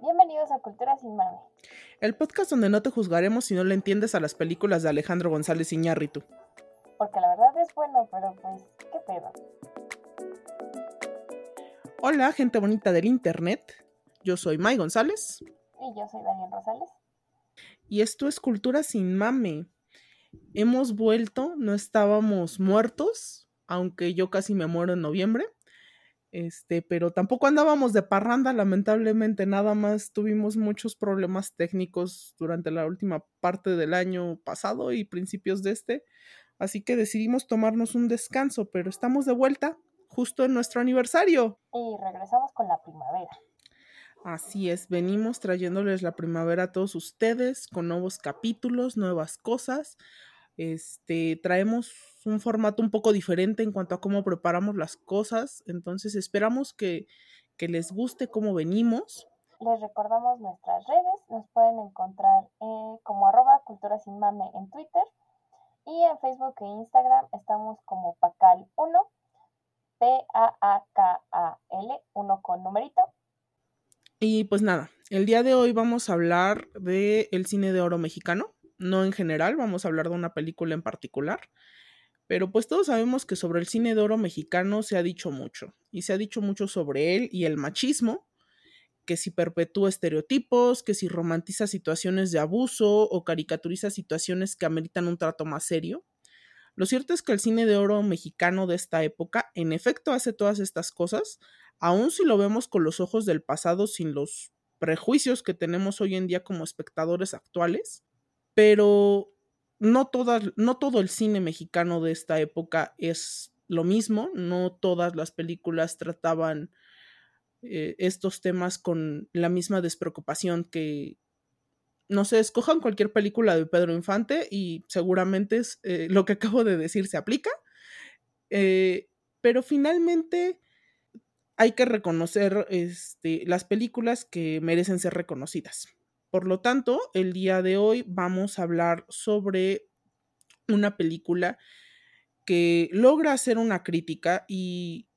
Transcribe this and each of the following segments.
Bienvenidos a Cultura Sin Mame. El podcast donde no te juzgaremos si no le entiendes a las películas de Alejandro González Iñárritu. Porque la verdad es bueno, pero pues, ¿qué pedo? Hola, gente bonita del internet. Yo soy May González. Y yo soy Daniel Rosales. Y esto es Cultura Sin Mame. Hemos vuelto, no estábamos muertos, aunque yo casi me muero en noviembre. Este, pero tampoco andábamos de parranda, lamentablemente, nada más tuvimos muchos problemas técnicos durante la última parte del año pasado y principios de este, así que decidimos tomarnos un descanso, pero estamos de vuelta justo en nuestro aniversario. Y regresamos con la primavera. Así es, venimos trayéndoles la primavera a todos ustedes con nuevos capítulos, nuevas cosas. Este, traemos un formato un poco diferente en cuanto a cómo preparamos las cosas, entonces esperamos que, les guste cómo venimos. Les recordamos nuestras redes, nos pueden encontrar eh, como arroba cultura sin mame en Twitter y en Facebook e Instagram estamos como Pacal1, P-A-A-K-A-L, 1 con numerito. Y pues nada, el día de hoy vamos a hablar del el cine de oro mexicano, no en general, vamos a hablar de una película en particular. Pero pues todos sabemos que sobre el cine de oro mexicano se ha dicho mucho, y se ha dicho mucho sobre él y el machismo, que si perpetúa estereotipos, que si romantiza situaciones de abuso o caricaturiza situaciones que ameritan un trato más serio. Lo cierto es que el cine de oro mexicano de esta época en efecto hace todas estas cosas, aun si lo vemos con los ojos del pasado sin los prejuicios que tenemos hoy en día como espectadores actuales, pero no, no todo el cine mexicano de esta época es lo mismo, no todas las películas trataban eh, estos temas con la misma despreocupación que, no sé, escojan cualquier película de Pedro Infante y seguramente es, eh, lo que acabo de decir se aplica, eh, pero finalmente hay que reconocer este, las películas que merecen ser reconocidas. Por lo tanto, el día de hoy vamos a hablar sobre una película que logra hacer una crítica y,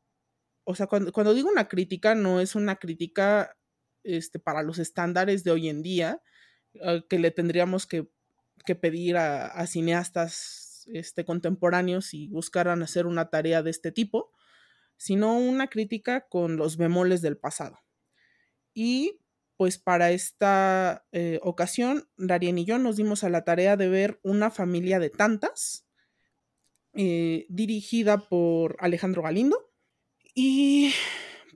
o sea, cuando, digo una crítica, no es una crítica este, para los estándares de hoy en día, eh, que le tendríamos que, pedir a, cineastas este, contemporáneos y buscaran hacer una tarea de este tipo, sino una crítica con los bemoles del pasado. Y pues para esta eh, ocasión, Darien y yo nos dimos a la tarea de ver Una familia de tantas, eh, dirigida por Alejandro Galindo. Y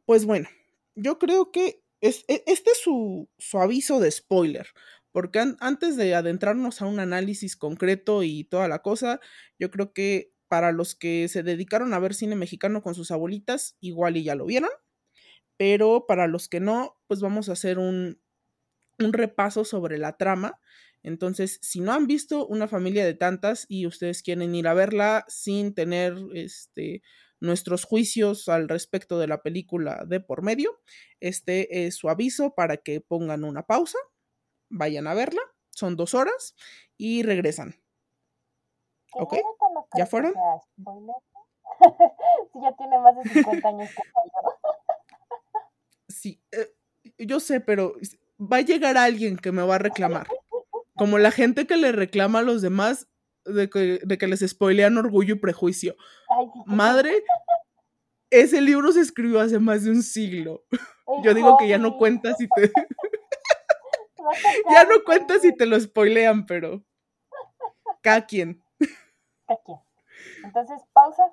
pues bueno, yo creo que es, e, este es su, aviso de spoiler, porque antes de adentrarnos a un análisis concreto y toda la cosa, yo creo que para los que se dedicaron a ver cine mexicano con sus abuelitas, igual y ya lo vieron pero para los que no, pues vamos a hacer un, repaso sobre la trama. Entonces, si no han visto una familia de tantas y ustedes quieren ir a verla sin tener este, nuestros juicios al respecto de la película de por medio, este es su aviso para que pongan una pausa, vayan a verla, son dos horas y regresan. ¿Ok? ¿Ya fueron? Si ya tiene más de 50 años que sí, eh, yo sé, pero va a llegar alguien que me va a reclamar. Como la gente que le reclama a los demás de que, de que les spoilean orgullo y prejuicio. Madre, ese libro se escribió hace más de un siglo. Yo digo que ya no cuenta si te. ya no cuenta si te lo spoilean, pero. Cada quien. Cada quien. Entonces, pausa.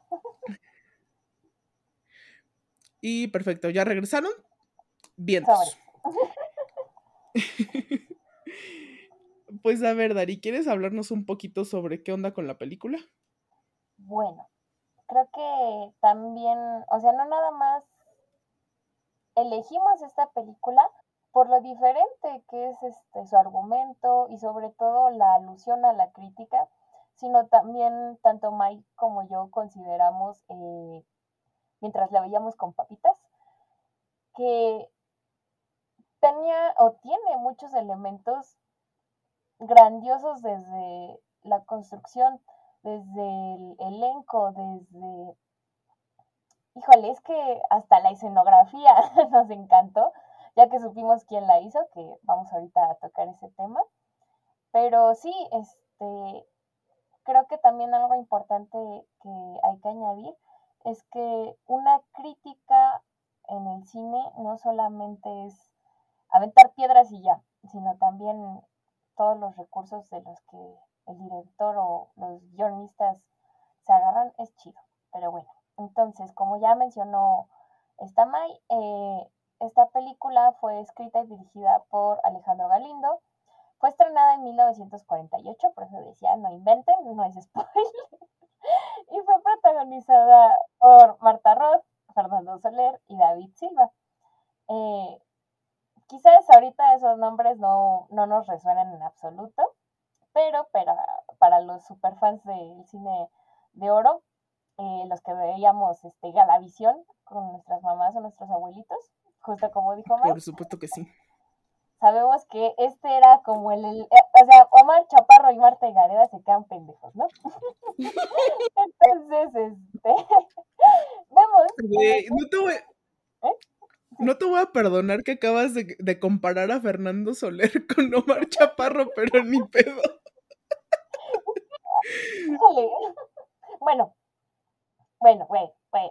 Y perfecto, ¿ya regresaron? Bien. pues a ver, Dari, ¿quieres hablarnos un poquito sobre qué onda con la película? Bueno, creo que también, o sea, no nada más elegimos esta película por lo diferente que es este su argumento y sobre todo la alusión a la crítica, sino también tanto Mike como yo consideramos, eh, mientras la veíamos con papitas, que tenía o tiene muchos elementos grandiosos desde la construcción, desde el elenco, desde... Híjole, es que hasta la escenografía nos encantó. ya que supimos quién la hizo, que vamos ahorita a tocar ese tema. Pero sí, este, creo que también algo importante que hay que añadir es que una crítica en el cine no solamente es aventar piedras y ya, sino también todos los recursos de los que el director o los guionistas se agarran, es chido. Pero bueno, entonces, como ya mencionó esta May, eh, esta película fue escrita y dirigida por Alejandro Galindo. Fue estrenada en 1948, por eso decía, no inventen, no es spoiler. y fue protagonizada por Marta Roth, Fernando Soler y David Silva. Eh, quizás ahorita esos nombres no, no nos resuenan en absoluto, pero para, para los superfans del cine de oro, eh, los que veíamos este, Galavisión con nuestras mamás o nuestros abuelitos, justo como dijo Mar. Por supuesto que sí. Sabemos que este era como el, eh, o sea, Omar Chaparro y Marta y Gareda se quedan pendejos, ¿no? Entonces, este, vemos. no, te voy, ¿Eh? No te voy a perdonar que acabas de, de comparar a Fernando Soler con Omar Chaparro, pero ni pedo. Bueno, bueno, güey, güey.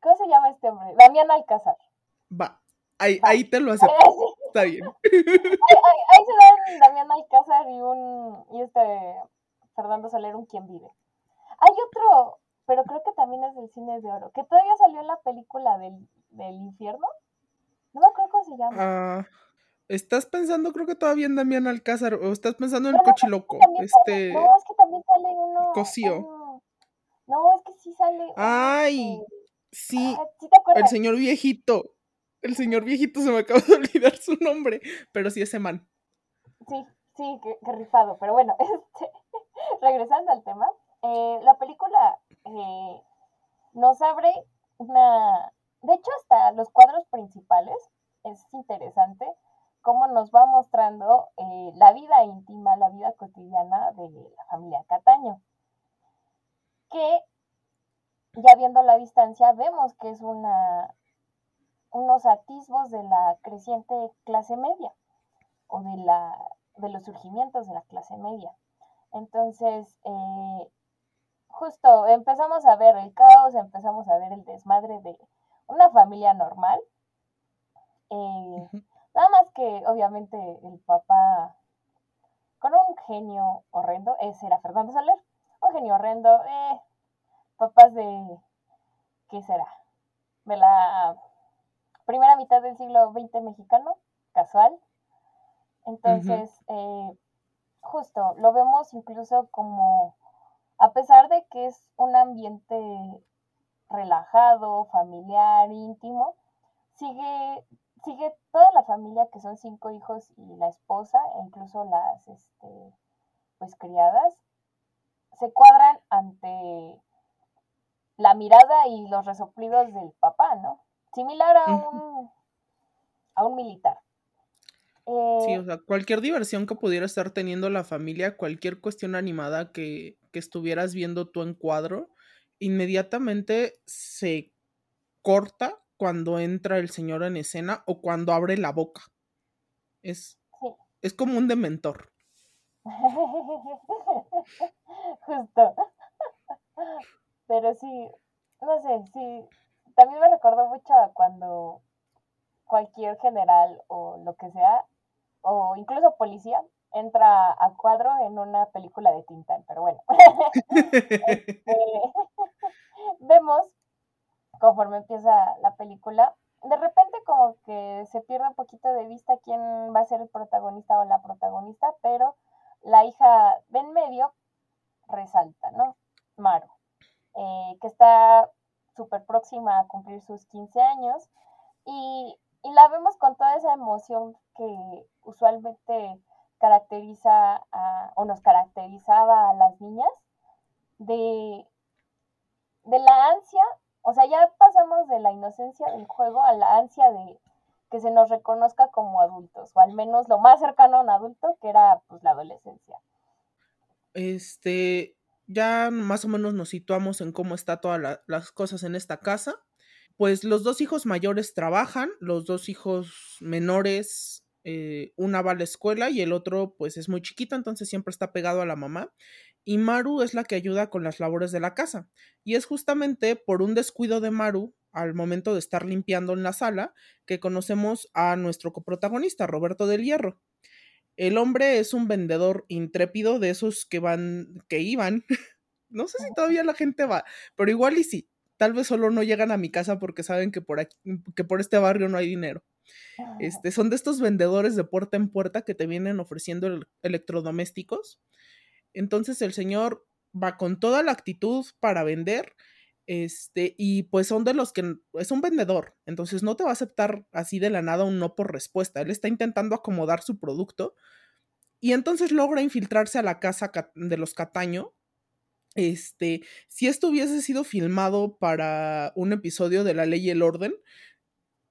¿Cómo se llama este hombre? Damián Alcázar. Va, ahí, ahí te lo acepto. Está bien. Ahí, se dan Damián Alcázar y un. y este. Fernando Soler, un quien vive. Hay otro, pero creo que también es del cine de oro, que todavía salió en la película del, del infierno. No me acuerdo cómo se llama. Ah. Estás pensando, creo que todavía en Damián Alcázar, o estás pensando en el Cochiloco. este... No, es que también sale uno. Cosío. No, es que sí sale. Ay, sí. el señor viejito. El señor viejito se me acaba de olvidar su nombre, pero sí ese man. Sí, sí, qué, rifado. Pero bueno, este, regresando al tema, eh, la película eh, nos abre una. De hecho, hasta los cuadros principales es interesante cómo nos va mostrando eh, la vida íntima, la vida cotidiana de la familia Cataño. Que ya viendo la distancia vemos que es una, unos atisbos de la creciente clase media o de, la, de los surgimientos de la clase media. Entonces, eh, justo empezamos a ver el caos, empezamos a ver el desmadre de una familia normal. Eh, Nada más que obviamente el papá, con un genio horrendo, ese era Fernando Soler, un genio horrendo, eh, papás de, ¿qué será? De la primera mitad del siglo XX mexicano, casual. Entonces, eh, justo, lo vemos incluso como, a pesar de que es un ambiente relajado, familiar, íntimo, sigue sigue toda la familia, que son cinco hijos y la esposa, e incluso las este, pues criadas, se cuadran ante la mirada y los resoplidos del papá, ¿no? Similar a un, a un militar. sí, o eh, sea, cualquier diversión que pudiera estar teniendo la familia, cualquier cuestión animada que, que estuvieras viendo tú en cuadro, inmediatamente se corta cuando entra el señor en escena o cuando abre la boca. Es, es como un dementor. Justo. Pero sí, no sé, sí. También me recordó mucho a cuando cualquier general o lo que sea, o incluso policía, entra a cuadro en una película de Tintán, pero bueno. Este, vemos conforme empieza la película, de repente como que se pierde un poquito de vista quién va a ser el protagonista o la protagonista, pero la hija de en medio resalta, ¿no? Maru, eh, que está súper próxima a cumplir sus 15 años y, y, la vemos con toda esa emoción que usualmente caracteriza a, o nos caracterizaba a las niñas de, de la ansia o sea, ya pasamos de la inocencia del juego a la ansia de que se nos reconozca como adultos, o al menos lo más cercano a un adulto, que era pues la adolescencia. Este, ya más o menos nos situamos en cómo está todas las cosas en esta casa. pues los dos hijos mayores trabajan, los dos hijos menores, eh, una va a la escuela y el otro pues es muy chiquito, entonces siempre está pegado a la mamá. Y Maru es la que ayuda con las labores de la casa. Y es justamente por un descuido de Maru al momento de estar limpiando en la sala que conocemos a nuestro coprotagonista, Roberto del Hierro. El hombre es un vendedor intrépido de esos que van, que iban. no sé si todavía la gente va, pero igual y sí. Tal vez solo no llegan a mi casa porque saben que por aquí, que por este barrio no hay dinero. Este, son de estos vendedores de puerta en puerta que te vienen ofreciendo electrodomésticos. Entonces el señor va con toda la actitud para vender. Este, y pues son de los que es un vendedor, entonces no te va a aceptar así de la nada un no por respuesta. Él está intentando acomodar su producto y entonces logra infiltrarse a la casa de los Cataño este, si esto hubiese sido filmado para un episodio de La Ley y el Orden,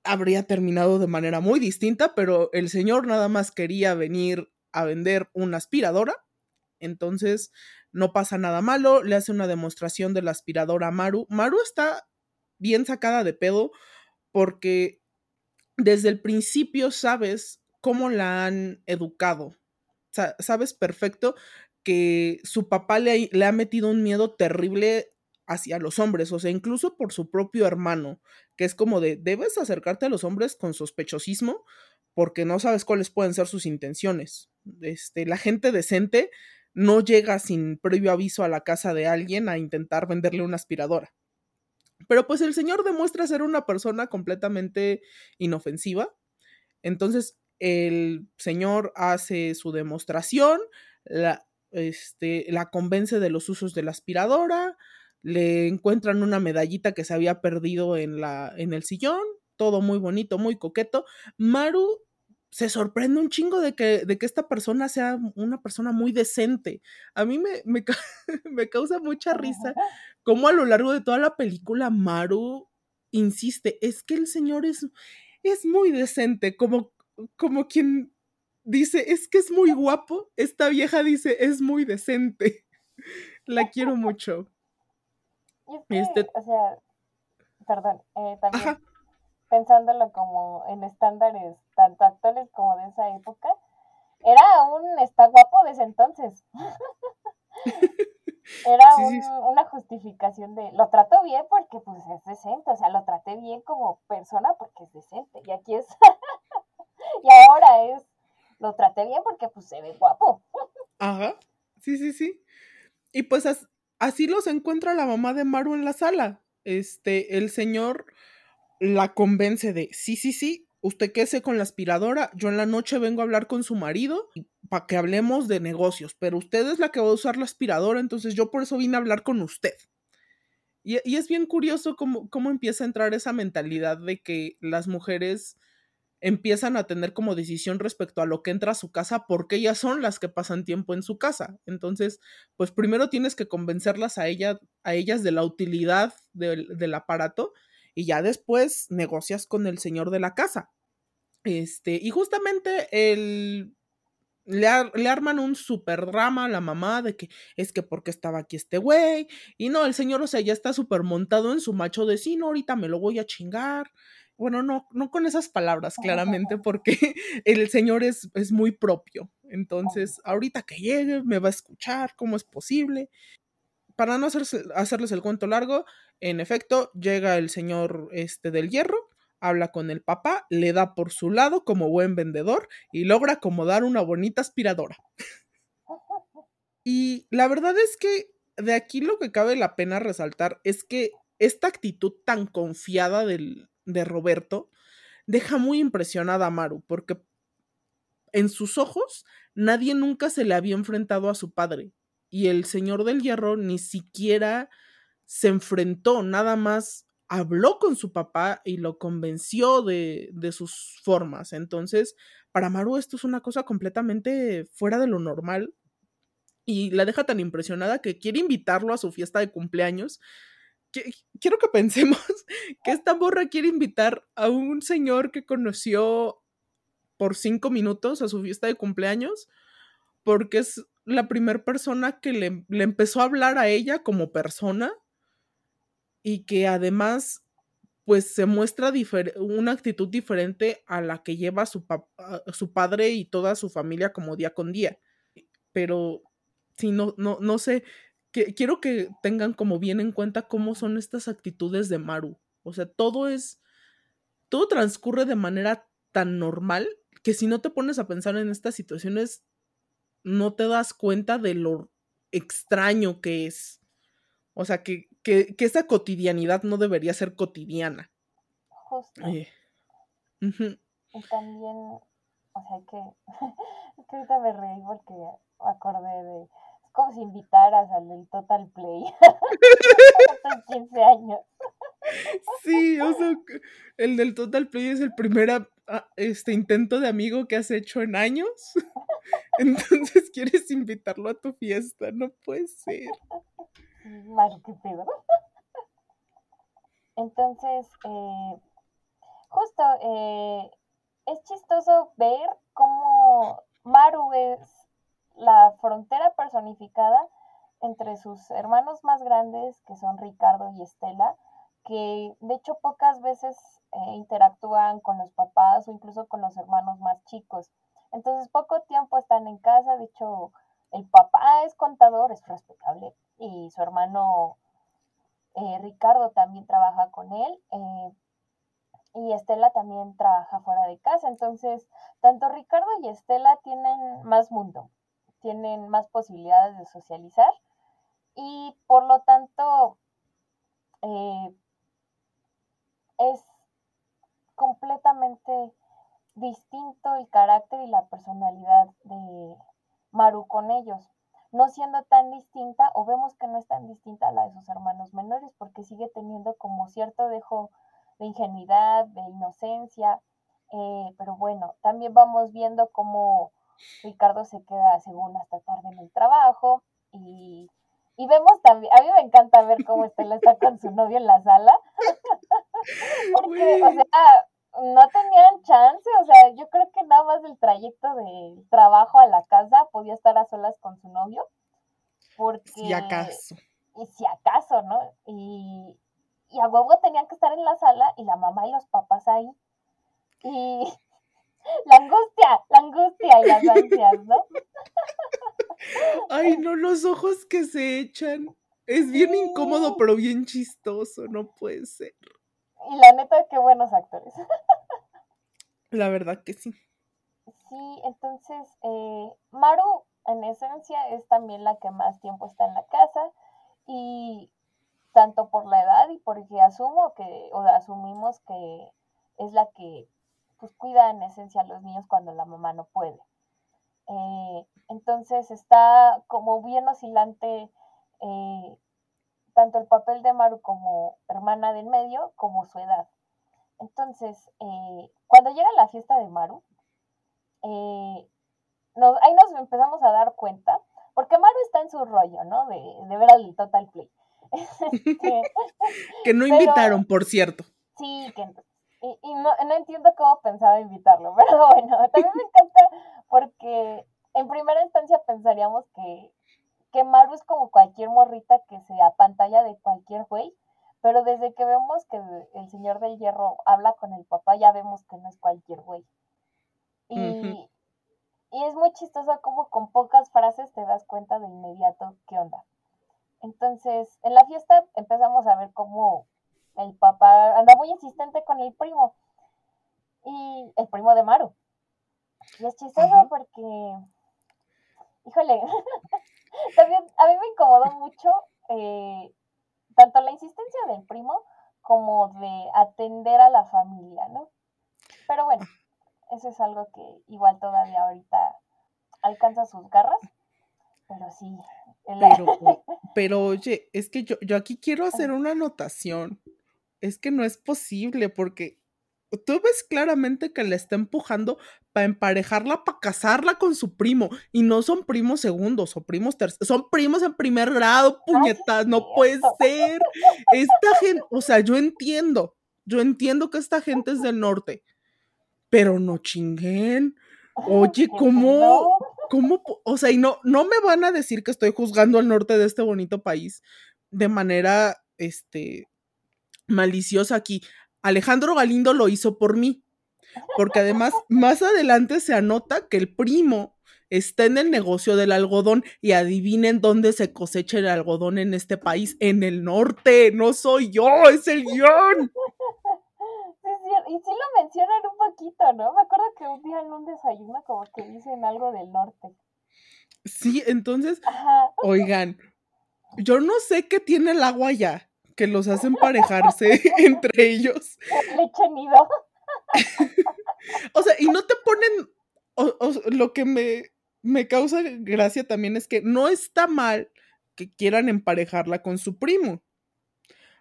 habría terminado de manera muy distinta, pero el señor nada más quería venir a vender una aspiradora, entonces no pasa nada malo, le hace una demostración de la aspiradora a Maru. Maru está bien sacada de pedo porque desde el principio sabes cómo la han educado. sabes perfecto que su papá le, ha metido un miedo terrible hacia los hombres, o sea, incluso por su propio hermano, que es como de, debes acercarte a los hombres con sospechosismo porque no sabes cuáles pueden ser sus intenciones. Este, la gente decente no llega sin previo aviso a la casa de alguien a intentar venderle una aspiradora. Pero pues el señor demuestra ser una persona completamente inofensiva. Entonces el señor hace su demostración, la, este, la convence de los usos de la aspiradora, le encuentran una medallita que se había perdido en, la, en el sillón, todo muy bonito, muy coqueto. Maru se sorprende un chingo de que, de que esta persona sea una persona muy decente. A mí me, me, me causa mucha risa cómo a lo largo de toda la película Maru insiste, es que el señor es, es muy decente, como, como quien dice, es que es muy guapo. Esta vieja dice, es muy decente. La quiero mucho. Y es que, este o sea, perdón, eh, también pensándolo como en estándares tanto actuales como de esa época, era un está guapo desde entonces. era una justificación de lo trato bien porque pues es decente, o sea, lo traté bien como persona porque es decente. Y aquí es y ahora es lo traté bien porque pues se ve guapo. Ajá, sí, sí, sí. Y pues así los encuentra la mamá de Maru en la sala. Este, el señor la convence de, sí, sí, sí, usted quédese con la aspiradora, yo en la noche vengo a hablar con su marido para que hablemos de negocios, pero usted es la que va a usar la aspiradora, entonces yo por eso vine a hablar con usted. Y, y es bien curioso cómo, cómo empieza a entrar esa mentalidad de que las mujeres empiezan a tener como decisión respecto a lo que entra a su casa porque ellas son las que pasan tiempo en su casa. Entonces, pues primero tienes que convencerlas a, a ellas de la utilidad del, aparato y ya después negocias con el señor de la casa. Este, y justamente el, le, le, arman un super drama a la mamá de que es que porque estaba aquí este güey. Y no, el señor, o sea, ya está súper montado en su macho de sí, no, ahorita me lo voy a chingar bueno, no, no con esas palabras claramente, porque el señor es, es muy propio. Entonces, ahorita que llegue, me va a escuchar, ¿cómo es posible? Para no hacerles el cuento largo, en efecto, llega el señor este del hierro, habla con el papá, le da por su lado como buen vendedor y logra acomodar una bonita aspiradora. y la verdad es que de aquí lo que cabe la pena resaltar es que esta actitud tan confiada del, de Roberto deja muy impresionada a Maru, porque en sus ojos nadie nunca se le había enfrentado a su padre, y el señor del hierro ni siquiera se enfrentó, nada más habló con su papá y lo convenció de, de sus formas. Entonces, para Maru esto es una cosa completamente fuera de lo normal y la deja tan impresionada que quiere invitarlo a su fiesta de cumpleaños quiero que pensemos que esta morra quiere invitar a un señor que conoció por cinco minutos a su fiesta de cumpleaños, porque es la primera persona que le, le, empezó a hablar a ella como persona y que además pues se muestra una actitud diferente a la que lleva su, su padre y toda su familia como día con día. Pero si no, no, no sé, que, quiero que tengan como bien en cuenta cómo son estas actitudes de Maru. O sea, todo es, todo transcurre de manera tan normal que si no te pones a pensar en estas situaciones, no te das cuenta de lo extraño que es. O sea, que, que, esa cotidianidad no debería ser cotidiana. Justo. Eh, y también, o sea, que, es que ahorita me reí porque acordé de, como si invitaras al del Total Play hace 15 años. Sí, o sea, el del Total Play es el primer este intento de amigo que has hecho en años. Entonces quieres invitarlo a tu fiesta, no puede ser. Maru, qué pedo. Entonces, eh, justo, eh, es chistoso ver cómo Maru es la frontera personificada entre sus hermanos más grandes, que son Ricardo y Estela, que de hecho pocas veces eh, interactúan con los papás o incluso con los hermanos más chicos. Entonces poco tiempo están en casa, de hecho el papá es contador, es respetable, y su hermano eh, Ricardo también trabaja con él. Eh, y Estela también trabaja fuera de casa. Entonces, tanto Ricardo y Estela tienen más mundo, tienen más posibilidades de socializar y por lo tanto eh, es completamente distinto el carácter y la personalidad de Maru con ellos. No siendo tan distinta o vemos que no es tan distinta a la de sus hermanos menores porque sigue teniendo como cierto dejo de ingenuidad, de inocencia, eh, pero bueno, también vamos viendo cómo Ricardo se queda según hasta tarde en el trabajo y, y vemos también, a mí me encanta ver cómo Estela está con su novio en la sala, porque, o sea, no tenían chance, o sea, yo creo que nada más el trayecto del trabajo a la casa podía estar a solas con su novio. Porque, si acaso. Y si acaso, ¿no? Y, y a huevo tenían que estar en la sala y la mamá y los papás ahí. Y la angustia, la angustia y las ansias, ¿no? Ay, no, los ojos que se echan. Es bien incómodo, pero bien chistoso, no puede ser. Y la neta, qué buenos actores. La verdad que sí. Sí, entonces, eh, Maru, en esencia, es también la que más tiempo está en la casa y tanto por la edad y porque asumo que, o asumimos que es la que pues cuida en esencia a los niños cuando la mamá no puede. Eh, entonces está como bien oscilante eh, tanto el papel de Maru como hermana del medio como su edad. Entonces, eh, cuando llega la fiesta de Maru, eh, ahí nos empezamos a dar cuenta, porque Maru está en su rollo, ¿no? De, ver al Total Play. Que no invitaron, por cierto. Sí, que y, no, no, entiendo cómo pensaba invitarlo, pero bueno, también me encanta porque en primera instancia pensaríamos que que Maru es como cualquier morrita que se apantalla de cualquier güey, pero desde que vemos que el señor del hierro habla con el papá, ya vemos que no es cualquier güey. Y, y es muy chistoso como con pocas frases te das cuenta de inmediato qué onda. Entonces, en la fiesta empezamos a ver cómo el papá anda muy insistente con el primo. Y el primo de Maru. Y es chistoso porque, híjole, También a mí me incomodó mucho eh, tanto la insistencia del primo como de atender a la familia, ¿no? Pero bueno, eso es algo que igual todavía ahorita alcanza sus garras, pero sí. Pero, pero oye, es que yo, yo aquí quiero hacer una anotación. Es que no es posible porque tú ves claramente que le está empujando para emparejarla, para casarla con su primo. Y no son primos segundos o primos terceros, son primos en primer grado, puñetas, no puede ser. Esta gente, o sea, yo entiendo, yo entiendo que esta gente es del norte, pero no chinguen. Oye, ¿cómo, cómo, o sea, y no, no me van a decir que estoy juzgando al norte de este bonito país de manera, este, maliciosa aquí Alejandro Galindo lo hizo por mí. Porque además, más adelante se anota que el primo está en el negocio del algodón y adivinen dónde se cosecha el algodón en este país, en el norte, no soy yo, es el guion. y sí lo mencionan un poquito, ¿no? Me acuerdo que un día en un desayuno como que dicen algo del norte. Sí, entonces, oigan, yo no sé qué tiene el agua allá, que los hace emparejarse entre ellos. Leche nido. o sea, y no te ponen, lo que me, me causa gracia también es que no está mal que quieran emparejarla con su primo.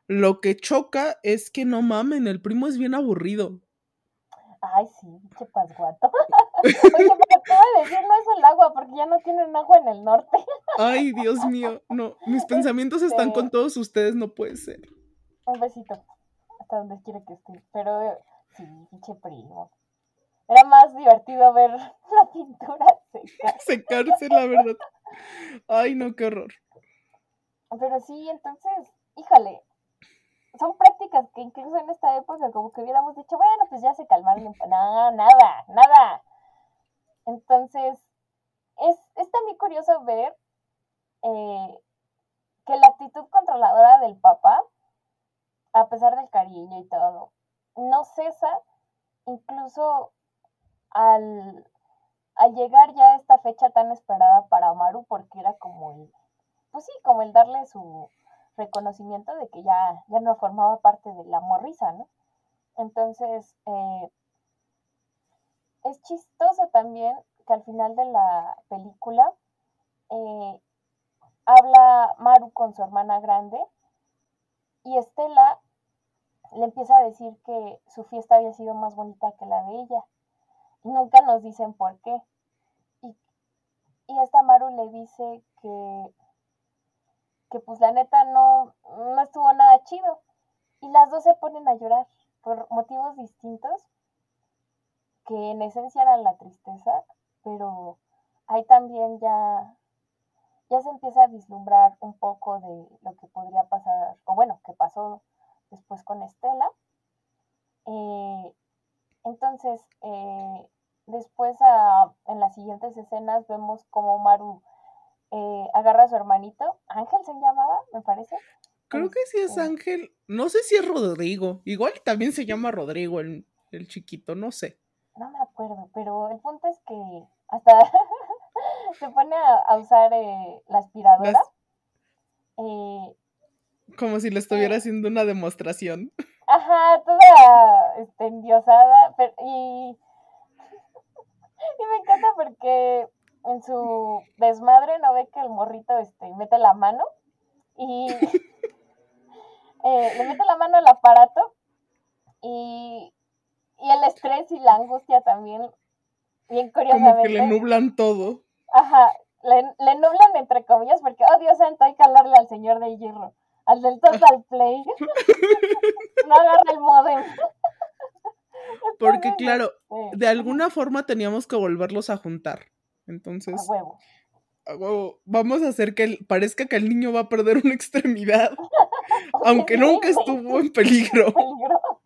Lo que choca es que no mamen, el primo es bien aburrido. Ay, sí, qué pasguato. Oye, pero te voy a decir, no es el agua, porque ya no tienen agua en el norte. Ay, Dios mío, no, mis pensamientos están con todos ustedes, no puede ser. Un besito, hasta donde quiera que esté. Pero sí, pinche primo. Era más divertido ver la pintura secar. Secarse, la verdad. Ay, no, qué horror. Pero sí, entonces, híjole, son prácticas que incluso en esta época como que hubiéramos dicho, bueno, pues ya se calmaron. No, nada, nada. Entonces, es, es también curioso ver eh, que la actitud controladora del papá, a pesar del cariño y todo, no cesa incluso al, al llegar ya a esta fecha tan esperada para Amaru, porque era como el, pues sí, como el darle su, reconocimiento de que ya, ya no formaba parte de la morrisa, ¿no? Entonces, eh, es chistoso también que al final de la película eh, habla Maru con su hermana grande y Estela le empieza a decir que su fiesta había sido más bonita que la de ella. Y nunca nos dicen por qué. Y, y esta Maru le dice que que pues la neta no, no estuvo nada chido. Y las dos se ponen a llorar por motivos distintos, que en esencia eran la tristeza, pero ahí también ya, ya se empieza a vislumbrar un poco de lo que podría pasar, o bueno, que pasó después con Estela. Eh, entonces, eh, después en las siguientes escenas vemos como Maru eh, agarra a su hermanito, Ángel se llamaba, me parece. Creo que sí es este Ángel, no sé si es Rodrigo, igual también se llama Rodrigo el, chiquito, no sé. No me acuerdo, pero el punto es que hasta se pone a, usar eh, la aspiradora. Eh, Como si le estuviera haciendo una demostración. Ajá, toda este, endiosada, y, y me encanta porque en su desmadre no ve que el morrito este, mete la mano y eh, le mete la mano al aparato y, y, el estrés y la angustia también, bien curiosamente. Como que le nublan todo. Ajá, le, le nublan entre comillas porque, oh Dios santo, hay que hablarle al señor del hierro, al del Total Play. no agarra el modem. Porque claro, de alguna forma teníamos que volverlos a juntar. Entonces. A huevo. A huevo. Vamos a hacer que parezca que el niño va a perder una extremidad. aunque nunca estuvo en peligro.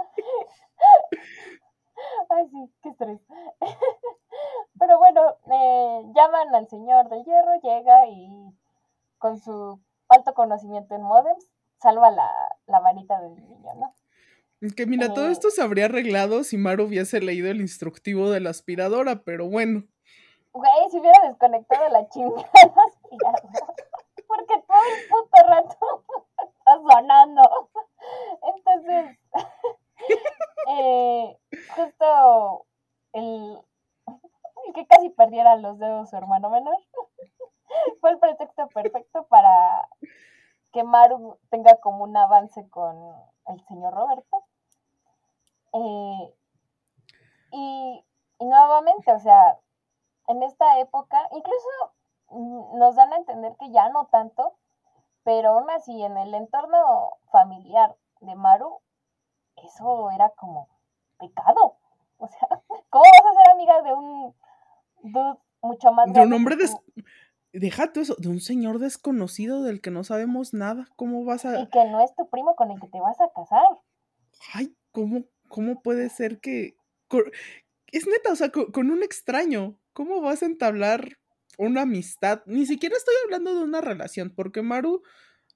Ay, sí, qué estrés. Pero bueno, eh, llaman al señor del hierro, llega y con su alto conocimiento en modems, salva la, la manita del niño, ¿no? Que mira, todo eh. esto se habría arreglado si Maru hubiese leído el instructivo de la aspiradora, pero bueno. Güey, si hubiera desconectado la chingada. Porque todo el puto rato está sonando. Entonces, eh, justo el, que casi perdiera los dedos su hermano menor fue el pretexto perfecto para que Maru tenga como un avance con el señor Roberto. Eh, y nuevamente, o sea, en esta época, incluso mm, nos dan a entender que ya no tanto, pero aún así en el entorno familiar de Maru, eso era como pecado. O sea, ¿cómo vas a ser amiga de un dude mucho más De un hombre des... Deja eso, de un señor desconocido del que no sabemos nada. ¿Cómo vas a...? Y que no es tu primo con el que te vas a casar. Ay, ¿cómo, cómo puede ser que... Es neta, o sea, con, un extraño, ¿cómo vas a entablar una amistad? Ni siquiera estoy hablando de una relación, porque Maru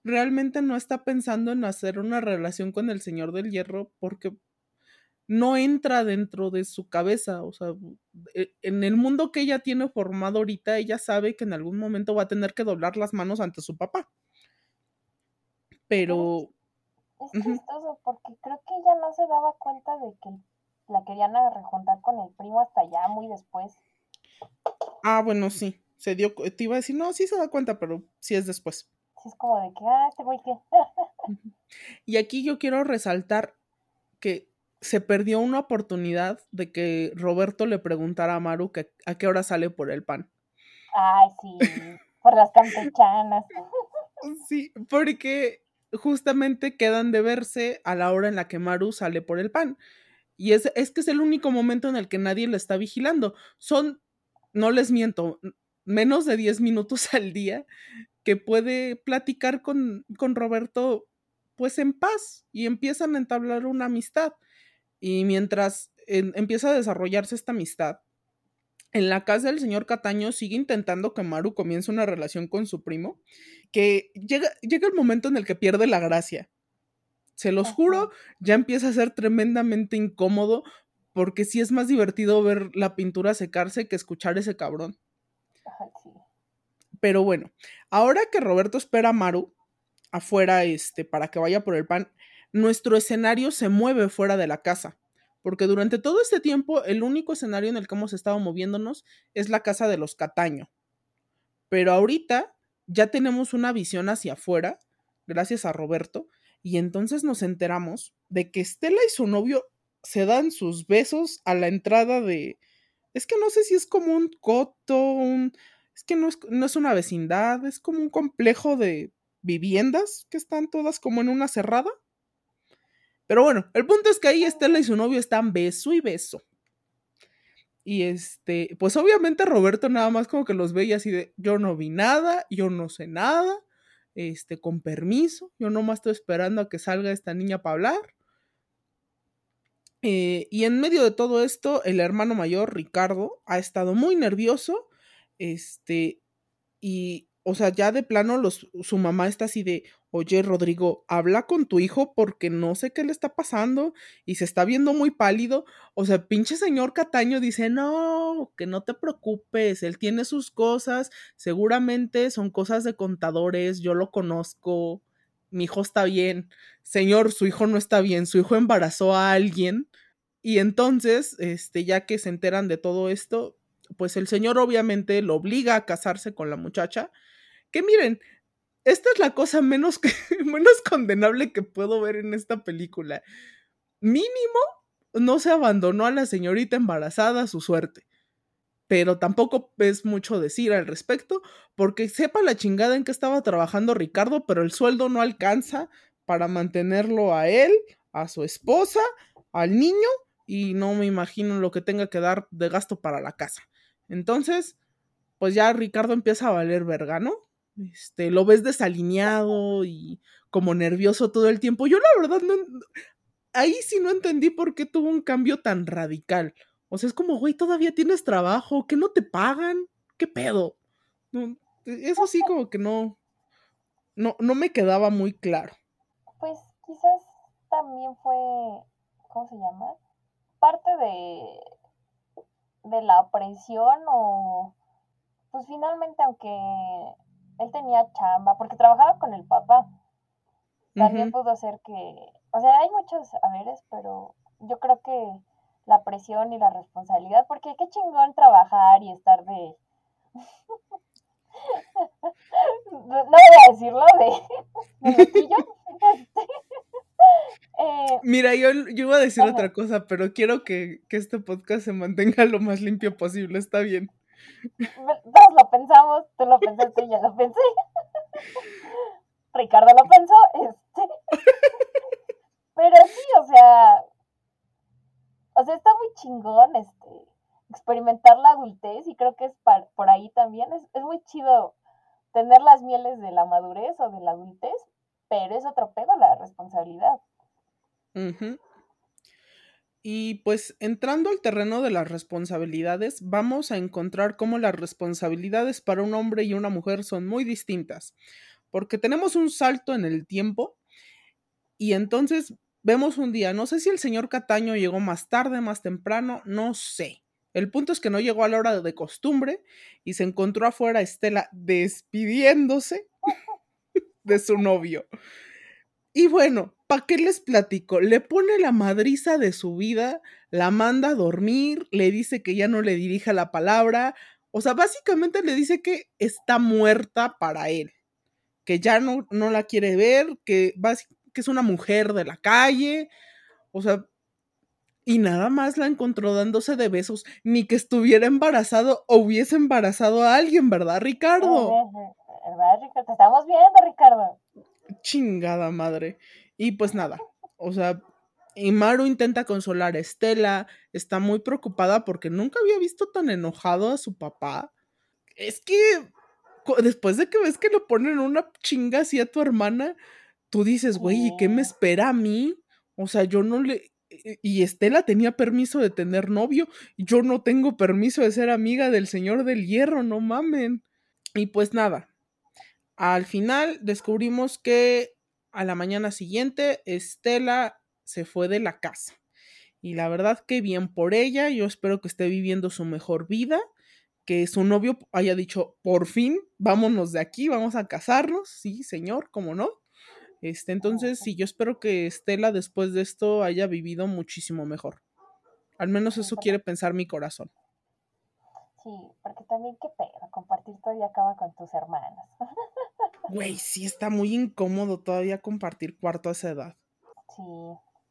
realmente no está pensando en hacer una relación con el Señor del Hierro porque no entra dentro de su cabeza. O sea, e, en el mundo que ella tiene formado ahorita, ella sabe que en algún momento va a tener que doblar las manos ante su papá. Pero... Es, chistoso porque creo que ella no se daba cuenta de que la querían rejuntar con el primo hasta ya muy después. Ah, bueno, sí. Se dio, te iba a decir, no, sí se da cuenta, pero sí es después. Sí, es como de que, ah, este güey que. y aquí yo quiero resaltar que se perdió una oportunidad de que Roberto le preguntara a Maru que, a qué hora sale por el pan. Ay, sí, por las campechanas. sí, porque justamente quedan de verse a la hora en la que Maru sale por el pan. Y es, es que es el único momento en el que nadie le está vigilando. Son, no les miento, menos de 10 minutos al día que puede platicar con, con Roberto pues en paz y empiezan a entablar una amistad. Y mientras empieza a desarrollarse esta amistad, en la casa del señor Cataño sigue intentando que Maru comience una relación con su primo, que llega, llega el momento en el que pierde la gracia. Se los juro, ya empieza a ser tremendamente incómodo porque sí es más divertido ver la pintura secarse que escuchar ese cabrón. Pero bueno, ahora que Roberto espera a Maru afuera este, para que vaya por el pan, nuestro escenario se mueve fuera de la casa, porque durante todo este tiempo el único escenario en el que hemos estado moviéndonos es la casa de los Cataño. Pero ahorita ya tenemos una visión hacia afuera, gracias a Roberto, y entonces nos enteramos de que Estela y su novio se dan sus besos a la entrada de... Es que no sé si es como un coto, un... Es que no es, no es una vecindad, es como un complejo de viviendas que están todas como en una cerrada. Pero bueno, el punto es que ahí Estela y su novio están beso y beso. Y este, pues obviamente Roberto nada más como que los ve y así de, yo no vi nada, yo no sé nada, este, con permiso, yo nomás estoy esperando a que salga esta niña para hablar. Eh, y en medio de todo esto, el hermano mayor, Ricardo, ha estado muy nervioso, este, y o sea, ya de plano los, su mamá está así de, oye, Rodrigo, habla con tu hijo porque no sé qué le está pasando y se está viendo muy pálido. O sea, pinche señor Cataño dice, no, que no te preocupes, él tiene sus cosas, seguramente son cosas de contadores, yo lo conozco, mi hijo está bien. Señor, su hijo no está bien, su hijo embarazó a alguien. Y entonces, este, ya que se enteran de todo esto, pues el señor obviamente lo obliga a casarse con la muchacha que miren, esta es la cosa menos, menos condenable que puedo ver en esta película. Mínimo, no se abandonó a la señorita embarazada a su suerte. Pero tampoco es mucho decir al respecto, porque sepa la chingada en que estaba trabajando Ricardo, pero el sueldo no alcanza para mantenerlo a él, a su esposa, al niño, y no me imagino lo que tenga que dar de gasto para la casa. Entonces, pues ya Ricardo empieza a valer verga, ¿no? Este, lo ves desalineado y como nervioso todo el tiempo. Yo la verdad no, ahí sí no entendí por qué tuvo un cambio tan radical. O sea, es como, güey, todavía tienes trabajo, que no te pagan, qué pedo. eso sí como que no, no, no me quedaba muy claro. Pues quizás también fue, ¿cómo se llama? Parte de, de la opresión o, pues finalmente aunque él tenía chamba, porque trabajaba con el papá. También pudo ser que, o sea, hay muchos haberes, pero yo creo que la presión y la responsabilidad, porque qué chingón trabajar y estar de... no voy a decirlo de, de eh, Mira, yo, yo, iba a decir otra cosa, pero quiero que, que este podcast se mantenga lo más limpio posible, está bien. Todos lo pensamos, tú lo pensaste yo lo pensé. Ricardo lo pensó, este. Pero sí, o sea, o sea, está muy chingón este experimentar la adultez y creo que es por ahí también. Es, es muy chido tener las mieles de la madurez o de la adultez, pero es otro pedo la responsabilidad. Y pues entrando al terreno de las responsabilidades, vamos a encontrar cómo las responsabilidades para un hombre y una mujer son muy distintas, porque tenemos un salto en el tiempo y entonces vemos un día, no sé si el señor Cataño llegó más tarde, más temprano, no sé. El punto es que no llegó a la hora de costumbre y se encontró afuera Estela despidiéndose de su novio. Y bueno, ¿para qué les platico? Le pone la madriza de su vida, la manda a dormir, le dice que ya no le dirija la palabra, o sea, básicamente le dice que está muerta para él, que ya no, no la quiere ver, que, que es una mujer de la calle, o sea, y nada más la encontró dándose de besos, ni que estuviera embarazado o hubiese embarazado a alguien, ¿verdad, Ricardo? ¿Verdad, Ricardo? Te estamos viendo, Ricardo chingada madre. Y pues nada, o sea, y Maru intenta consolar a Estela, está muy preocupada porque nunca había visto tan enojado a su papá. Es que después de que ves que le ponen una chinga así a tu hermana, tú dices, güey, ¿y qué me espera a mí? O sea, yo no le... Y Estela tenía permiso de tener novio, yo no tengo permiso de ser amiga del señor del hierro, no mamen. Y pues nada, al final descubrimos que a la mañana siguiente Estela se fue de la casa. Y la verdad que bien por ella, yo espero que esté viviendo su mejor vida, que su novio haya dicho, por fin, vámonos de aquí, vamos a casarnos, sí, señor, cómo no. Este, entonces, sí, yo espero que Estela después de esto haya vivido muchísimo mejor. Al menos eso quiere pensar mi corazón. Sí, porque también qué pena compartir y acaba con tus hermanas. Güey, sí está muy incómodo todavía compartir cuarto a esa edad. Sí,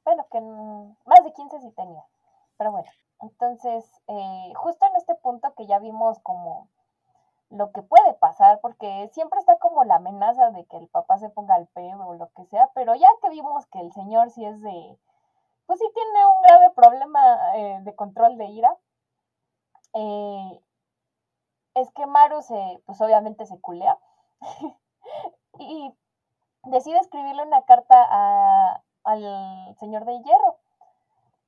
bueno, que más de 15 sí tenía, pero bueno. Entonces, eh, justo en este punto que ya vimos como lo que puede pasar, porque siempre está como la amenaza de que el papá se ponga al pedo o lo que sea, pero ya que vimos que el señor sí es de, pues sí tiene un grave problema eh, de control de ira, eh, es que Maru se, pues obviamente se culea y decide escribirle una carta al señor de hierro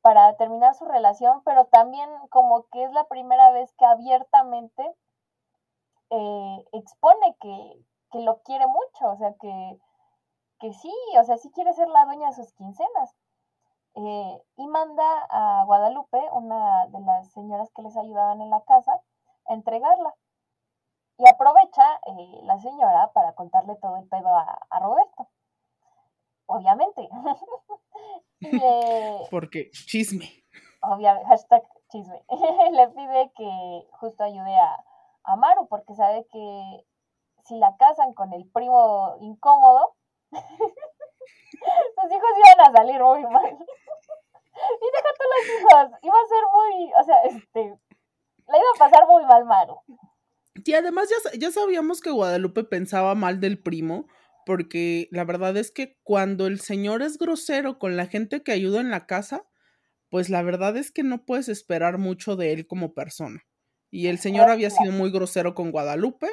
para terminar su relación, pero también como que es la primera vez que abiertamente eh, expone que, lo quiere mucho, o sea, que, que sí, o sea, sí quiere ser la dueña de sus quincenas. Eh, y manda a Guadalupe, una de las señoras que les ayudaban en la casa, a entregarla. Y aprovecha eh, la señora para contarle todo el pedo a, Roberto. Obviamente. Porque chisme. Obviamente, hashtag chisme. le pide que justo ayude a, a Maru porque sabe que si la casan con el primo incómodo, sus hijos iban a salir muy mal. y deja tú los hijos, iba a ser muy, o sea, este, la iba a pasar muy mal Maru. Y además ya, ya sabíamos que Guadalupe pensaba mal del primo, porque la verdad es que cuando el señor es grosero con la gente que ayuda en la casa, pues la verdad es que no puedes esperar mucho de él como persona. Y el señor había sido muy grosero con Guadalupe,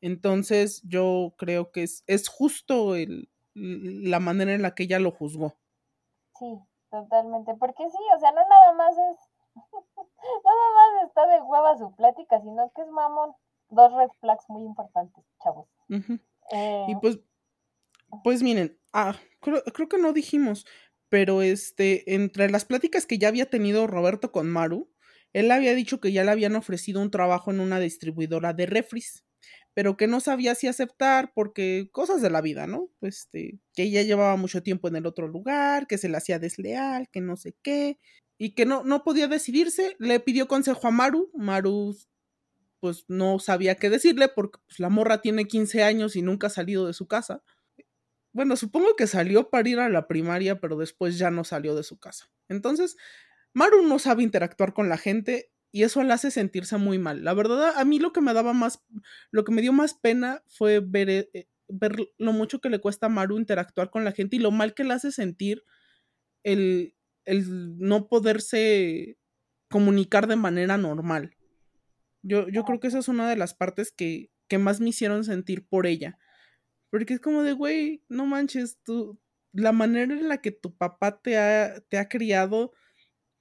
entonces yo creo que es, es justo el, la manera en la que ella lo juzgó. Sí, totalmente, porque sí, o sea, no nada más es, nada más está de hueva su plática, sino que es mamón dos red flags muy importantes, chavos. Eh, y pues, pues miren, ah, creo, que no dijimos, pero este, entre las pláticas que ya había tenido Roberto con Maru, él había dicho que ya le habían ofrecido un trabajo en una distribuidora de refris, pero que no sabía si aceptar porque cosas de la vida, ¿no? Este, que ella llevaba mucho tiempo en el otro lugar, que se le hacía desleal, que no sé qué, y que no, no podía decidirse. Le pidió consejo a Maru. Maru pues no sabía qué decirle porque pues, la morra tiene 15 años y nunca ha salido de su casa. Bueno, supongo que salió para ir a la primaria, pero después ya no salió de su casa. Entonces, Maru no sabe interactuar con la gente y eso la hace sentirse muy mal. La verdad, a mí lo que me daba más, lo que me dio más pena fue ver, eh, ver lo mucho que le cuesta a Maru interactuar con la gente y lo mal que le hace sentir el, el no poderse comunicar de manera normal. Yo, yo creo que esa es una de las partes que, que más me hicieron sentir por ella. Porque es como de, güey, no manches, tú, la manera en la que tu papá te ha, te ha criado,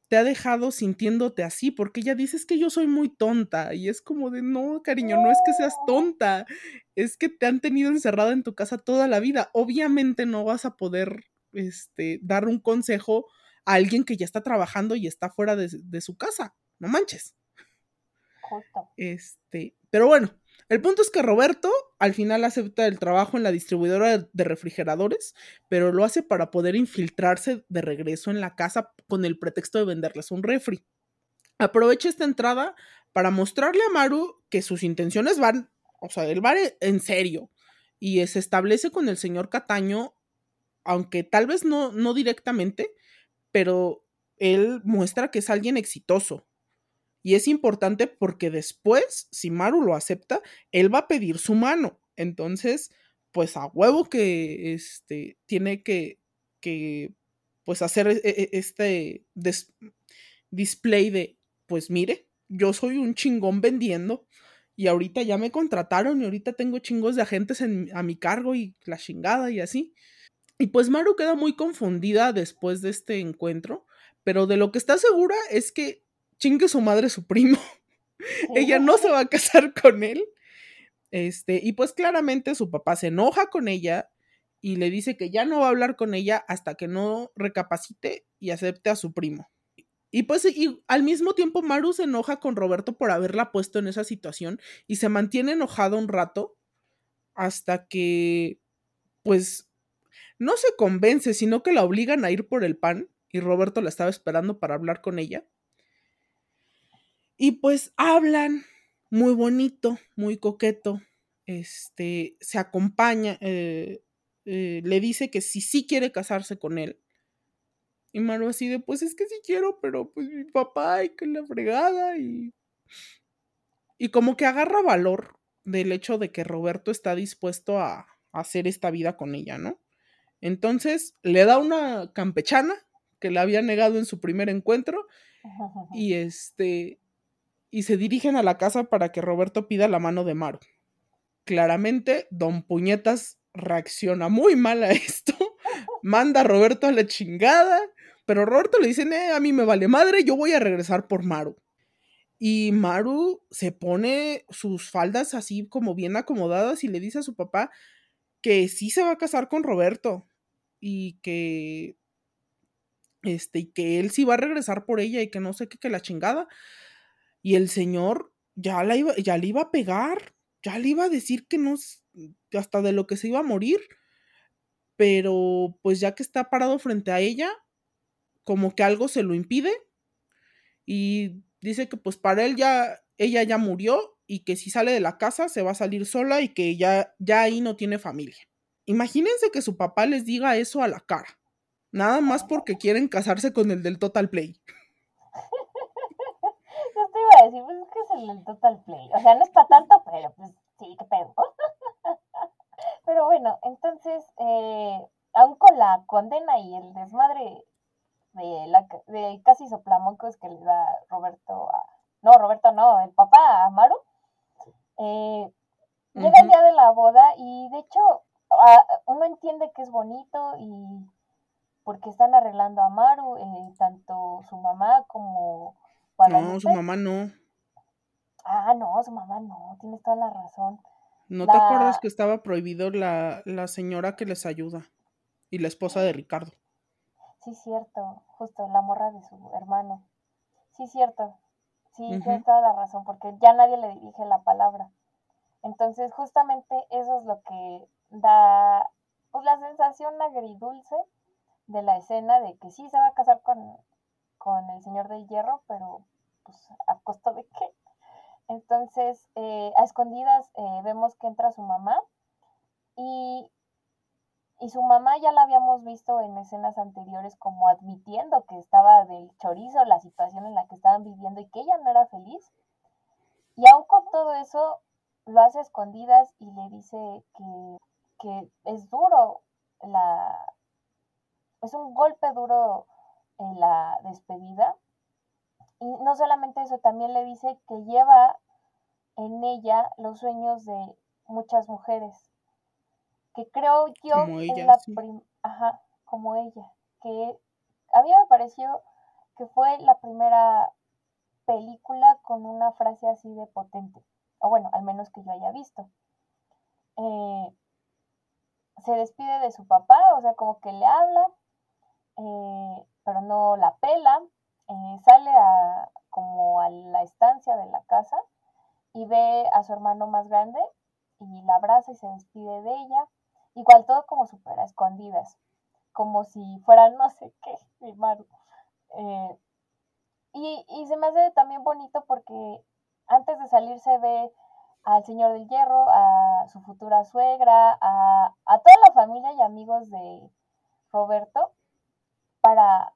te ha dejado sintiéndote así, porque ella dice es que yo soy muy tonta y es como de no, cariño, no es que seas tonta, es que te han tenido encerrada en tu casa toda la vida. Obviamente no vas a poder este, dar un consejo a alguien que ya está trabajando y está fuera de, de su casa, no manches. Justo. Este, pero bueno, el punto es que Roberto al final acepta el trabajo en la distribuidora de refrigeradores, pero lo hace para poder infiltrarse de regreso en la casa con el pretexto de venderles un refri. Aprovecha esta entrada para mostrarle a Maru que sus intenciones van, o sea, él va en serio y se establece con el señor Cataño, aunque tal vez no, no directamente, pero él muestra que es alguien exitoso, y es importante porque después, si Maru lo acepta, él va a pedir su mano. Entonces, pues a huevo que este, tiene que, que pues hacer e, e, este display de, pues mire, yo soy un chingón vendiendo y ahorita ya me contrataron y ahorita tengo chingos de agentes a mi cargo y la chingada y así. Y pues Maru queda muy confundida después de este encuentro, pero de lo que está segura es que chingue su madre su primo. ella no se va a casar con él. Este, y pues claramente su papá se enoja con ella y le dice que ya no va a hablar con ella hasta que no recapacite y acepte a su primo. Y pues y al mismo tiempo Maru se enoja con Roberto por haberla puesto en esa situación y se mantiene enojado un rato hasta que pues no se convence, sino que la obligan a ir por el pan y Roberto la estaba esperando para hablar con ella. Y pues hablan muy bonito, muy coqueto. Este se acompaña, eh, eh, le dice que si sí quiere casarse con él. Y Maru así de, pues es que sí quiero, pero pues mi papá y que la fregada y... Y como que agarra valor del hecho de que Roberto está dispuesto a, a hacer esta vida con ella, ¿no? Entonces le da una campechana que le había negado en su primer encuentro y este y se dirigen a la casa para que Roberto pida la mano de Maru. Claramente, Don Puñetas reacciona muy mal a esto, manda a Roberto a la chingada, pero Roberto le dice, eh, a mí me vale madre, yo voy a regresar por Maru. Y Maru se pone sus faldas así como bien acomodadas y le dice a su papá que sí se va a casar con Roberto y que este y que él sí va a regresar por ella y que no sé qué que la chingada. Y el señor ya, la iba, ya le iba a pegar, ya le iba a decir que no, hasta de lo que se iba a morir. Pero pues ya que está parado frente a ella, como que algo se lo impide. Y dice que pues para él ya, ella ya murió y que si sale de la casa se va a salir sola y que ya, ya ahí no tiene familia. Imagínense que su papá les diga eso a la cara. Nada más porque quieren casarse con el del Total Play iba a decir, pues es que es el, Total Play. O sea, no es para tanto, pero pues sí, qué pedo. pero bueno, entonces, eh, aún con la condena y el desmadre de, la, de casi soplamocos que le da Roberto a... No, Roberto no, el papá a Maru. Eh, llega el día de la boda y de hecho uno entiende que es bonito y porque están arreglando a Maru, eh, tanto su mamá como no, su mamá no. Ah, no, su mamá no, tienes toda la razón. ¿No te acuerdas que estaba prohibido la, la señora que les ayuda? Y la esposa de Ricardo. Sí, cierto, justo, la morra de su hermano. Sí, cierto. Sí, tienes toda la razón, porque ya nadie le dirige la palabra. Entonces, justamente eso es lo que da, pues, la sensación agridulce de la escena de que sí se va a casar con, con el Señor del Hierro, pero pues a costo de qué. Entonces, eh, a escondidas eh, vemos que entra su mamá y, y su mamá ya la habíamos visto en escenas anteriores como admitiendo que estaba del chorizo la situación en la que estaban viviendo y que ella no era feliz. Y aún con todo eso, lo hace a escondidas y le dice que, que es duro la... Es un golpe duro en la despedida. Y no solamente eso, también le dice que lleva en ella los sueños de muchas mujeres. Que creo yo como ella, la Ajá, como ella. Que a mí me pareció que fue la primera película con una frase así de potente, o bueno, al menos que yo haya visto. Eh, se despide de su papá, o sea, como que le habla, eh, pero no la pela, eh, sale a, como a la estancia de la casa y ve a su hermano más grande y la abraza y se despide de ella, igual todo como súper a escondidas, como si fuera no sé qué, mi Maru. Eh, y, y, se me hace también bonito porque antes de salir se ve al Señor del Hierro, a su futura suegra, a, a toda la familia y amigos de Roberto para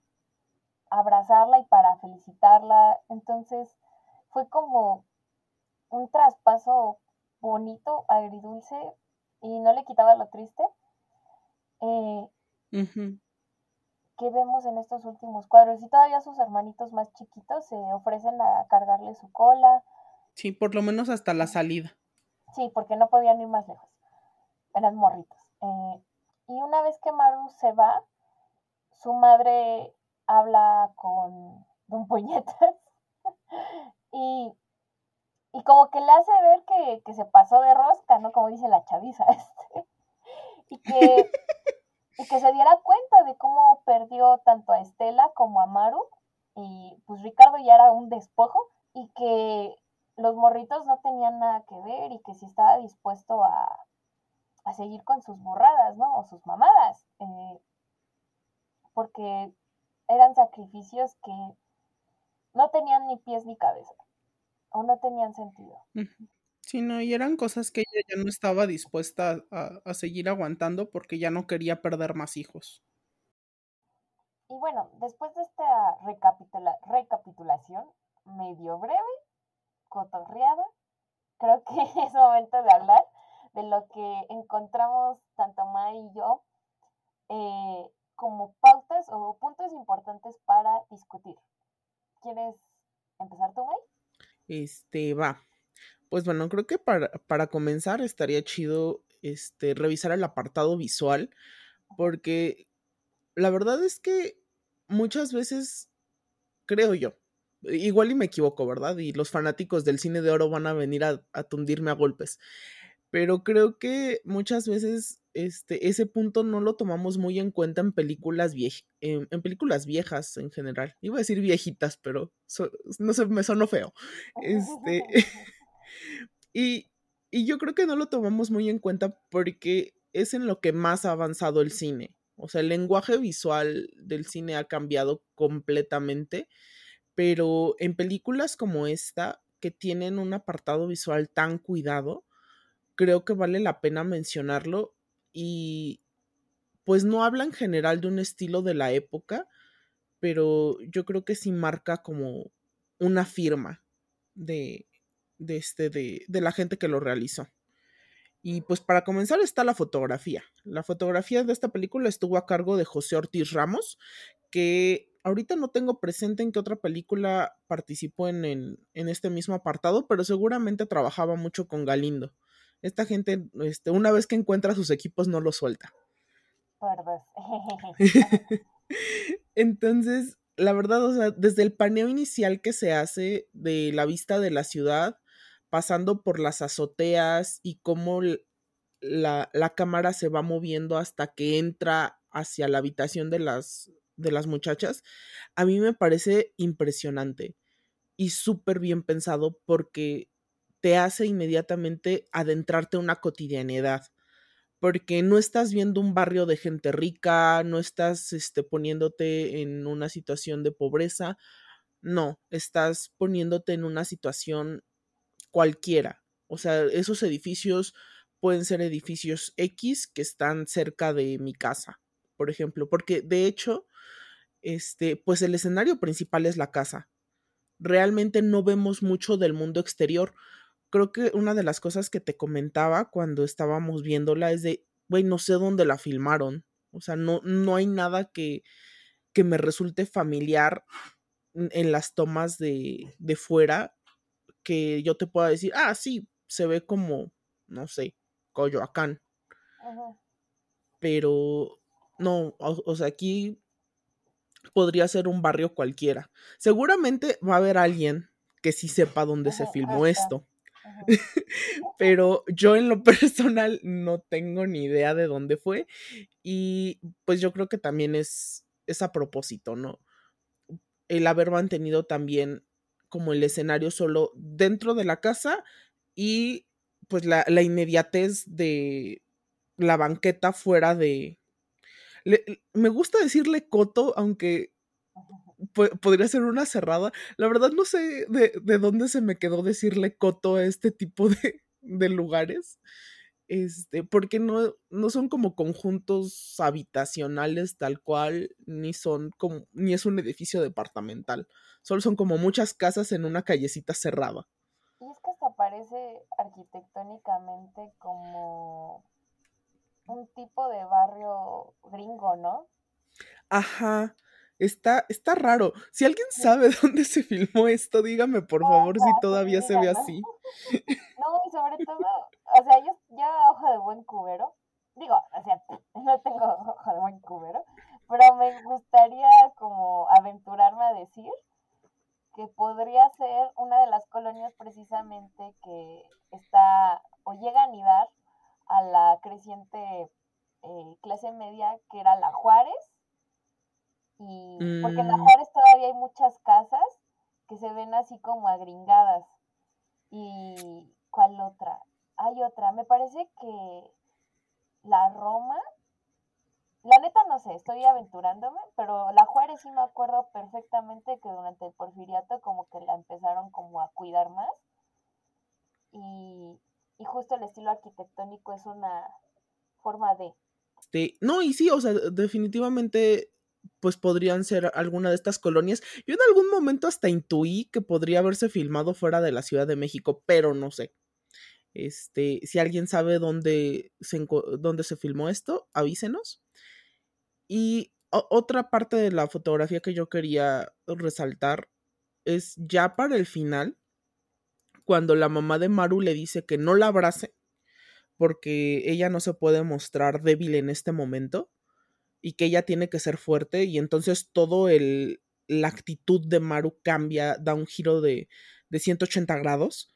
abrazarla y para felicitarla. Entonces fue como un traspaso bonito, agridulce y no le quitaba lo triste. Eh, que vemos en estos últimos cuadros. Y todavía sus hermanitos más chiquitos se ofrecen a cargarle su cola. Sí, por lo menos hasta la salida. Sí, porque no podían ir más lejos. Eran morritos. Eh, y una vez que Maru se va, su madre habla con Don Puñetas y, y como que le hace ver que, que, se pasó de rosca, ¿no? Como dice la chaviza, este. Y que y que se diera cuenta de cómo perdió tanto a Estela como a Maru y pues Ricardo ya era un despojo y que los morritos no tenían nada que ver y que si estaba dispuesto a, a seguir con sus borradas, ¿no? O sus mamadas. Eh, porque eran sacrificios que no tenían ni pies ni cabeza o no tenían sentido. Sí, no, y eran cosas que ella ya no estaba dispuesta a, seguir aguantando porque ya no quería perder más hijos. Y bueno, después de esta recapitulación medio breve, cotorreada, creo que es momento de hablar de lo que encontramos tanto May y yo eh, como pautas o puntos importantes para discutir. ¿Quieres empezar tú, May? Este, va. Pues bueno, creo que para, para comenzar estaría chido este, revisar el apartado visual, porque la verdad es que muchas veces, creo yo, igual y me equivoco, ¿verdad? Y los fanáticos del cine de oro van a venir a, a tundirme a golpes, pero creo que muchas veces este, ese punto no lo tomamos muy en cuenta en películas, en, películas viejas en general. Iba a decir viejitas, pero no sé, me sonó feo. Este, Y, yo creo que no lo tomamos muy en cuenta porque es en lo que más ha avanzado el cine. O sea, el lenguaje visual del cine ha cambiado completamente, pero en películas como esta, que tienen un apartado visual tan cuidado, creo que vale la pena mencionarlo y pues no habla en general de un estilo de la época, pero yo creo que sí marca como una firma de, de, este, de, de la gente que lo realizó. Y pues para comenzar está la fotografía. La fotografía de esta película estuvo a cargo de José Ortiz Ramos, que ahorita no tengo presente en qué otra película participó en, en, en, este mismo apartado, pero seguramente trabajaba mucho con Galindo. Esta gente, este, una vez que encuentra sus equipos, no lo suelta. Entonces, la verdad, o sea, desde el paneo inicial que se hace de la vista de la ciudad, pasando por las azoteas y cómo la, cámara se va moviendo hasta que entra hacia la habitación de las, de las muchachas, a mí me parece impresionante y súper bien pensado porque te hace inmediatamente adentrarte en una cotidianidad. Porque no estás viendo un barrio de gente rica, no estás este, poniéndote en una situación de pobreza, no, estás poniéndote en una situación cualquiera. O sea, esos edificios pueden ser edificios X que están cerca de mi casa, por ejemplo, porque de hecho, este, pues el escenario principal es la casa. Realmente no vemos mucho del mundo exterior. Creo que una de las cosas que te comentaba cuando estábamos viéndola es de, güey, no sé dónde la filmaron. O sea, no, no hay nada que, que me resulte familiar en las tomas de, de fuera que yo te pueda decir, ah, sí, se ve como, no sé, Coyoacán. Pero no, o, sea, aquí podría ser un barrio cualquiera. Seguramente va a haber alguien que sí sepa dónde se filmó esto. Pero yo en lo personal no tengo ni idea de dónde fue y pues yo creo que también es, es a propósito, ¿no? El haber mantenido también como el escenario solo dentro de la casa y pues la, la inmediatez de la banqueta fuera de... me gusta decirle coto, aunque podría ser una cerrada. La verdad no sé de, de, dónde se me quedó decirle coto a este tipo de, de lugares. Este, porque no, no son como conjuntos habitacionales tal cual, ni son como, ni es un edificio departamental. Solo son como muchas casas en una callecita cerrada. Y es que hasta parece arquitectónicamente como un tipo de barrio gringo, ¿no? Ajá. Está, está raro. Si alguien sabe dónde se filmó esto, dígame por favor si todavía se ve así. No, y sobre todo, o sea, yo ya ojo de buen cubero. Digo, o sea, no tengo ojo de buen cubero, pero me gustaría como aventurarme a decir que podría ser una de las colonias precisamente que está o llega a anidar a la creciente eh, clase media que era la Juárez y porque en la mm. Juárez todavía hay muchas casas que se ven así como agringadas. ¿Y cuál otra? Hay otra, me parece que la Roma, la neta no sé, estoy aventurándome, pero la Juárez sí me acuerdo perfectamente que durante el porfiriato como que la empezaron como a cuidar más. Y, y justo el estilo arquitectónico es una forma de... no, y sí, o sea, definitivamente pues podrían ser alguna de estas colonias. Yo en algún momento hasta intuí que podría haberse filmado fuera de la Ciudad de México, pero no sé. Este, si alguien sabe dónde se, dónde se filmó esto, avísenos. Y otra parte de la fotografía que yo quería resaltar es ya para el final, cuando la mamá de Maru le dice que no la abrace, porque ella no se puede mostrar débil en este momento y que ella tiene que ser fuerte y entonces todo el la actitud de Maru cambia, da un giro de, de 180 grados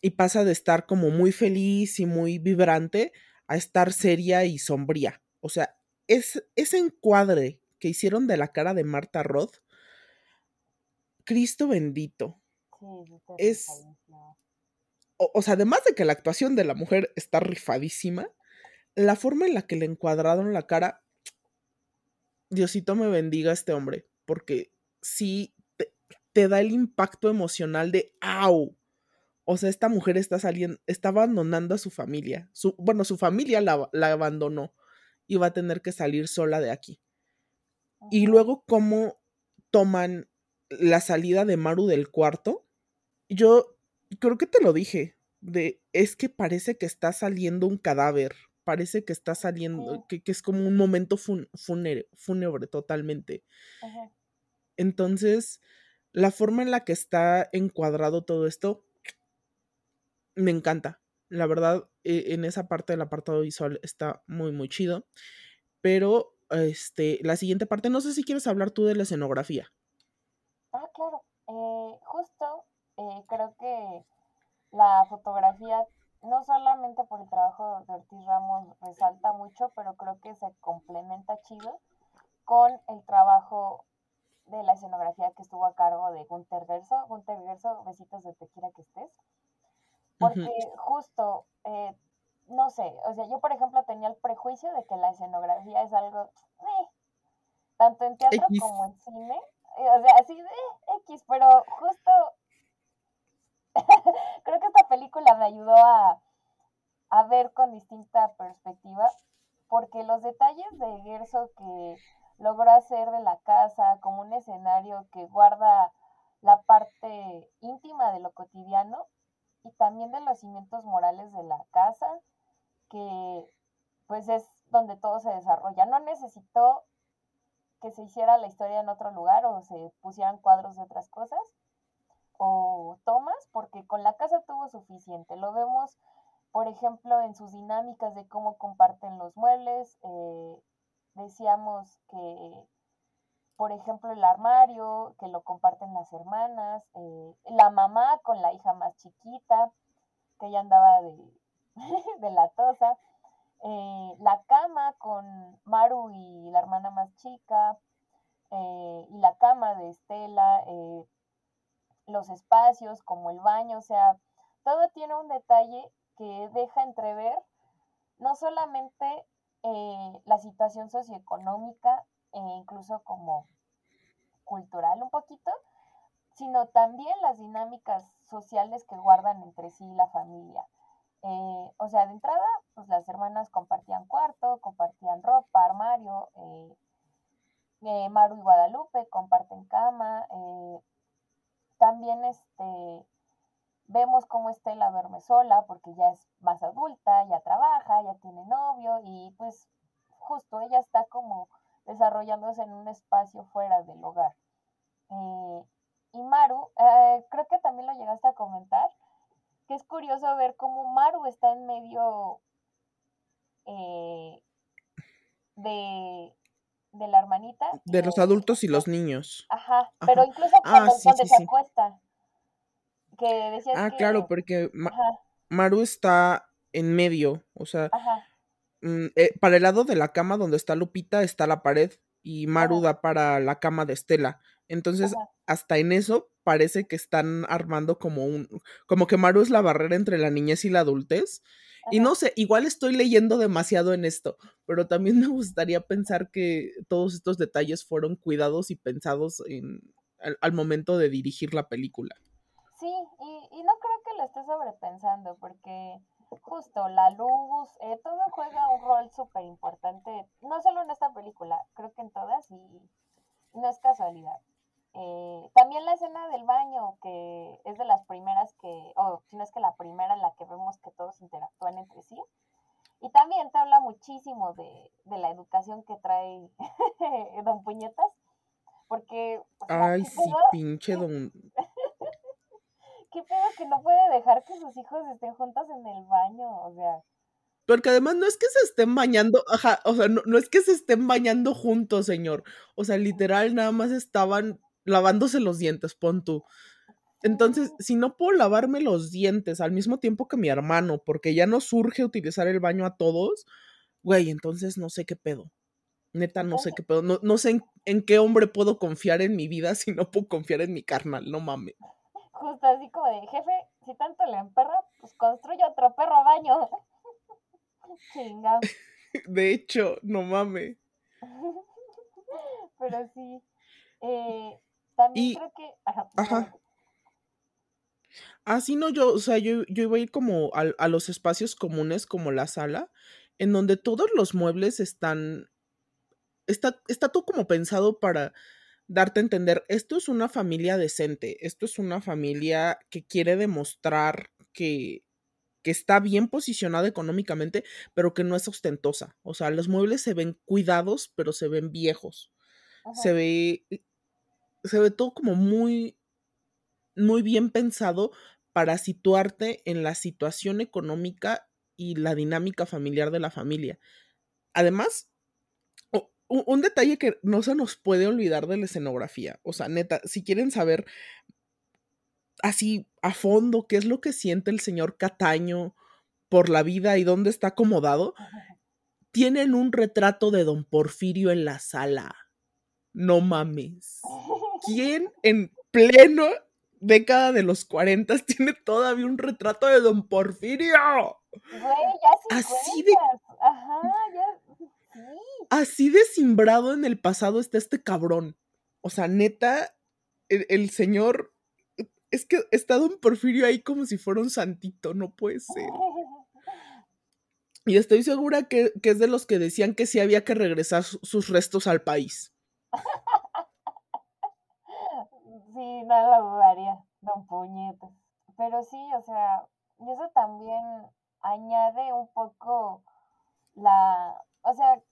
y pasa de estar como muy feliz y muy vibrante a estar seria y sombría. O sea, es, ese encuadre que hicieron de la cara de Marta Roth, Cristo bendito. es. O, o, sea, además de que la actuación de la mujer está rifadísima, la forma en la que le encuadraron la cara Diosito me bendiga a este hombre, porque sí te, da el impacto emocional de ¡au! O sea, esta mujer está saliendo, está abandonando a su familia. Su, bueno, su familia la, la abandonó y va a tener que salir sola de aquí. Y luego, ¿cómo toman la salida de Maru del cuarto? Yo creo que te lo dije, de es que parece que está saliendo un cadáver parece que está saliendo, que, es como un momento fúnebre, totalmente. Entonces, la forma en la que está encuadrado todo esto, me encanta. La verdad, e, en esa parte del apartado visual está muy, muy chido. Pero, este, la siguiente parte, no sé si quieres hablar tú de la escenografía. Ah, claro. Eh, justo, eh, creo que la fotografía no solamente por el trabajo de Ortiz Ramos resalta mucho, pero creo que se complementa chido con el trabajo de la escenografía que estuvo a cargo de Gunter Gerso. Gunter Gerso, besitos de te quiera que estés. Porque justo, eh, no sé, o sea, yo por ejemplo tenía el prejuicio de que la escenografía es algo, eh, tanto en teatro como en cine, eh, o sea, así de X, pero justo creo que esta película me ayudó a, ver con distinta perspectiva, porque los detalles de Gerso que logró hacer de la casa como un escenario que guarda la parte íntima de lo cotidiano y también de los cimientos morales de la casa, que pues es donde todo se desarrolla. No necesitó que se hiciera la historia en otro lugar o se pusieran cuadros de otras cosas, o tomas, porque con la casa tuvo suficiente. Lo vemos, por ejemplo, en sus dinámicas de cómo comparten los muebles. Eh, decíamos que por ejemplo, el armario, que lo comparten las hermanas, eh, la mamá con la hija más chiquita, que ella andaba de, de la tosa, eh, la cama con Maru y la hermana más chica, eh, y la cama de Estela, los espacios como el baño, o sea, todo tiene un detalle que deja entrever no solamente la situación socioeconómica e incluso como cultural un poquito, sino también las dinámicas sociales que guardan entre sí la familia. Eh, o sea, de entrada, pues las hermanas compartían cuarto, compartían ropa, armario, eh, eh, Maru y Guadalupe comparten cama, también este, vemos cómo Estela duerme sola porque ya es más adulta, ya trabaja, ya tiene novio y pues justo ella está como desarrollándose en un espacio fuera del hogar. Eh, y Maru, eh, creo que también lo llegaste a comentar, que es curioso ver cómo Maru está en medio eh, de, la hermanita. De los adultos y los niños. Ajá, pero incluso ah, cuando, se acuesta. Que ah, claro, porque Maru está en medio, o sea, mm, para el lado de la cama donde está Lupita está la pared y Maru da para la cama de Estela. Entonces, hasta en eso parece que están armando como un, como que Maru es la barrera entre la niñez y la adultez. Y no sé, igual estoy leyendo demasiado en esto, pero también me gustaría pensar que todos estos detalles fueron cuidados y pensados en, al, momento de dirigir la película. Sí, y, y no creo que lo esté sobrepensando, porque justo la luz, eh, todo juega un rol súper importante, no solo en esta película, creo que en todas, y no es casualidad. Eh, también la escena del baño, que es de las primeras que, o si no es que la primera en la que vemos que todos interactúan entre sí. Y también te habla muchísimo de, la educación que trae Don Puñetas, porque... Ay, sí, pinche Don... ¿Qué pedo que no puede dejar que sus hijos estén juntos en el baño? O sea... Porque además no es que se estén bañando, ajá, o sea, no, no es que se estén bañando juntos, señor. O sea, literal, nada más estaban lavándose los dientes, pon tú. Entonces, si no puedo lavarme los dientes al mismo tiempo que mi hermano, porque ya no surge utilizar el baño a todos, güey, entonces no sé qué pedo. Neta, no sé qué pedo. No, sé en, qué hombre puedo confiar en mi vida si no puedo confiar en mi carnal, no mames. Justo así como de, jefe, si tanto le emperra, pues construye otro perro baño. Chinga. De hecho, no mames. Pero sí. Eh, también creo que. Ajá. Así no, yo, o sea, yo, yo iba a ir como a, los espacios comunes, como la sala, en donde todos los muebles están. Está, está todo como pensado para darte a entender, esto es una familia decente, esto es una familia que quiere demostrar que, que está bien posicionada económicamente, pero que no es ostentosa. O sea, los muebles se ven cuidados, pero se ven viejos. Se ve se ve todo como muy, muy bien pensado para situarte en la situación económica y la dinámica familiar de la familia. Además, un detalle que no se nos puede olvidar de la escenografía. O sea, neta, si quieren saber así a fondo qué es lo que siente el señor Cataño por la vida y dónde está acomodado, tienen un retrato de don Porfirio en la sala. No mames. ¿Quién en pleno década de los 40 tiene todavía un retrato de don Porfirio? Güey, ya así de Ajá, ya sí. Así de simbrado en el pasado está este cabrón. O sea, neta, el, señor es que está don Porfirio ahí como si fuera un santito, no puede ser. Y estoy segura que, que, es de los que decían que sí había que regresar sus restos al país. Sí, no lo dudaría, don Puñetas. Pero sí, o sea, y eso también añade un poco la, o sea,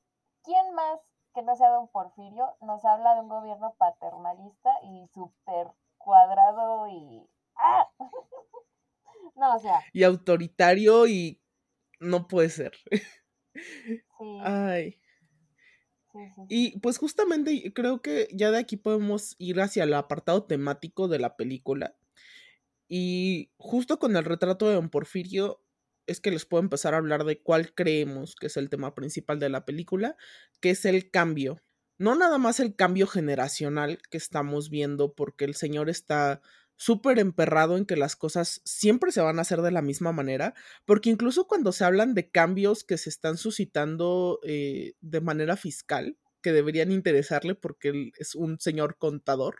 ¿quién más que no sea don Porfirio nos habla de un gobierno paternalista y súper cuadrado y... ¡Ah! no, o sea. Y autoritario y no puede ser. Sí. Ay. Y pues justamente creo que ya de aquí podemos ir hacia el apartado temático de la película. Y justo con el retrato de Don Porfirio es que les puedo empezar a hablar de cuál creemos que es el tema principal de la película, que es el cambio. No nada más el cambio generacional que estamos viendo porque el señor está súper emperrado en que las cosas siempre se van a hacer de la misma manera, porque incluso cuando se hablan de cambios que se están suscitando eh, de manera fiscal, que deberían interesarle porque él es un señor contador,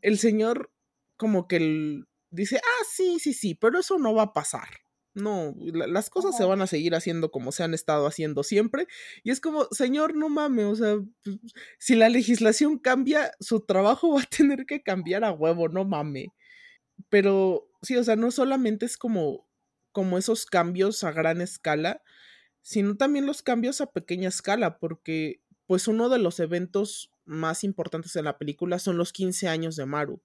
el señor como que dice, ah, sí, sí, sí, pero eso no va a pasar. No, las cosas se van a seguir haciendo como se han estado haciendo siempre. Y es como, señor, no mames, o sea, pues, si la legislación cambia, su trabajo va a tener que cambiar a huevo, no mame. Pero sí, o sea, no solamente es como, como esos cambios a gran escala, sino también los cambios a pequeña escala, porque pues uno de los eventos más importantes en la película son los 15 años de Maru,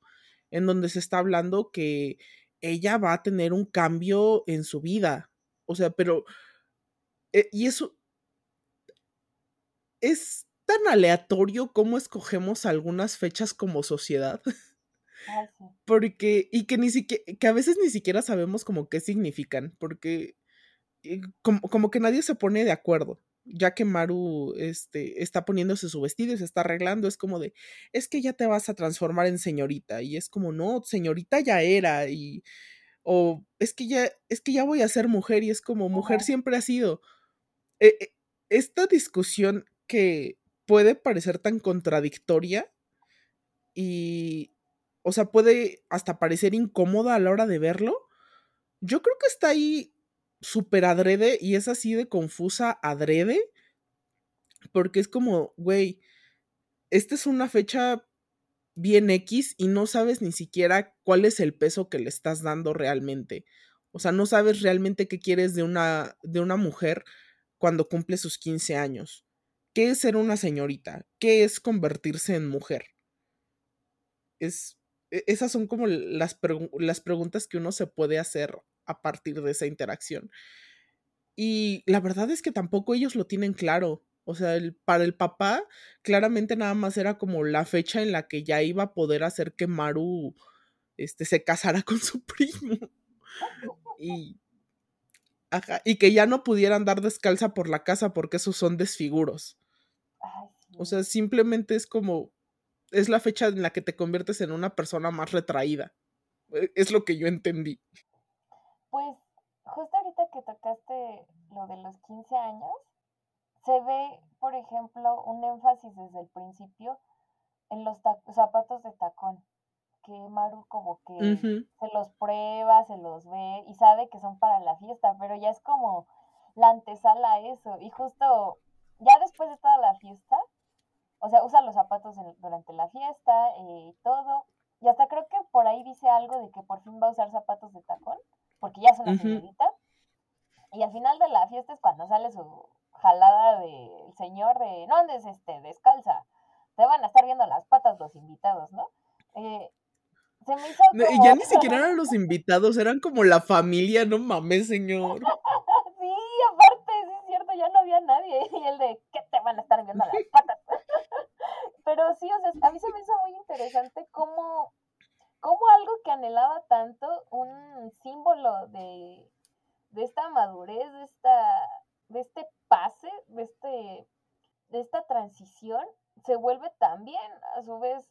en donde se está hablando que ella va a tener un cambio en su vida. O sea, pero... Eh, y eso... Es tan aleatorio cómo escogemos algunas fechas como sociedad. Porque, y que ni siquiera, que a veces ni siquiera sabemos como qué significan, porque eh, como, como, que nadie se pone de acuerdo. Ya que Maru este, está poniéndose su vestido y se está arreglando, es como de, es que ya te vas a transformar en señorita. Y es como, no, señorita ya era. Y, o es que ya, es que ya voy a ser mujer y es como, mujer siempre ha sido. E, e, esta discusión que puede parecer tan contradictoria y, o sea, puede hasta parecer incómoda a la hora de verlo. Yo creo que está ahí súper adrede y es así de confusa adrede. Porque es como, güey, esta es una fecha bien X y no sabes ni siquiera cuál es el peso que le estás dando realmente. O sea, no sabes realmente qué quieres de una, de una mujer cuando cumple sus 15 años. ¿Qué es ser una señorita? ¿Qué es convertirse en mujer? Es, e, esas son como las, las preguntas que uno se puede hacer a partir de esa interacción. Y la verdad es que tampoco ellos lo tienen claro. O sea, el, para el papá, claramente nada más era como la fecha en la que ya iba a poder hacer que Maru este, se casara con su primo. Y, y que ya no pudiera andar descalza por la casa porque esos son desfiguros. O sea, simplemente es como, es la fecha en la que te conviertes en una persona más retraída. E, es lo que yo entendí. Pues justo ahorita que tocaste lo de los 15 años, se ve, por ejemplo, un énfasis desde el principio en los zapatos de tacón, que Maru como que se los prueba, se los ve y sabe que son para la fiesta, pero ya es como la antesala a eso. Y justo ya después de toda la fiesta, o sea, usa los zapatos durante la fiesta y eh, todo. Y hasta creo que por ahí dice algo de que por fin va a usar zapatos de tacón, porque ya es una señorita. Y al final de la fiesta es cuando sale su jalada del señor de, no andes este, descalza, te van a estar viendo las patas los invitados, ¿no? Eh, se me hizo Y ya ni siquiera eran los invitados, eran como la familia, no mames, señor. sí, aparte, sí es cierto, ya no había nadie. Y el de, ¿qué te van a estar viendo las patas? Pero sí, o sea, a mí se me hizo muy interesante cómo, cómo algo que anhelaba tanto, un símbolo de, de esta madurez, de esta de este pase, de, este, de esta transición, se vuelve también a su vez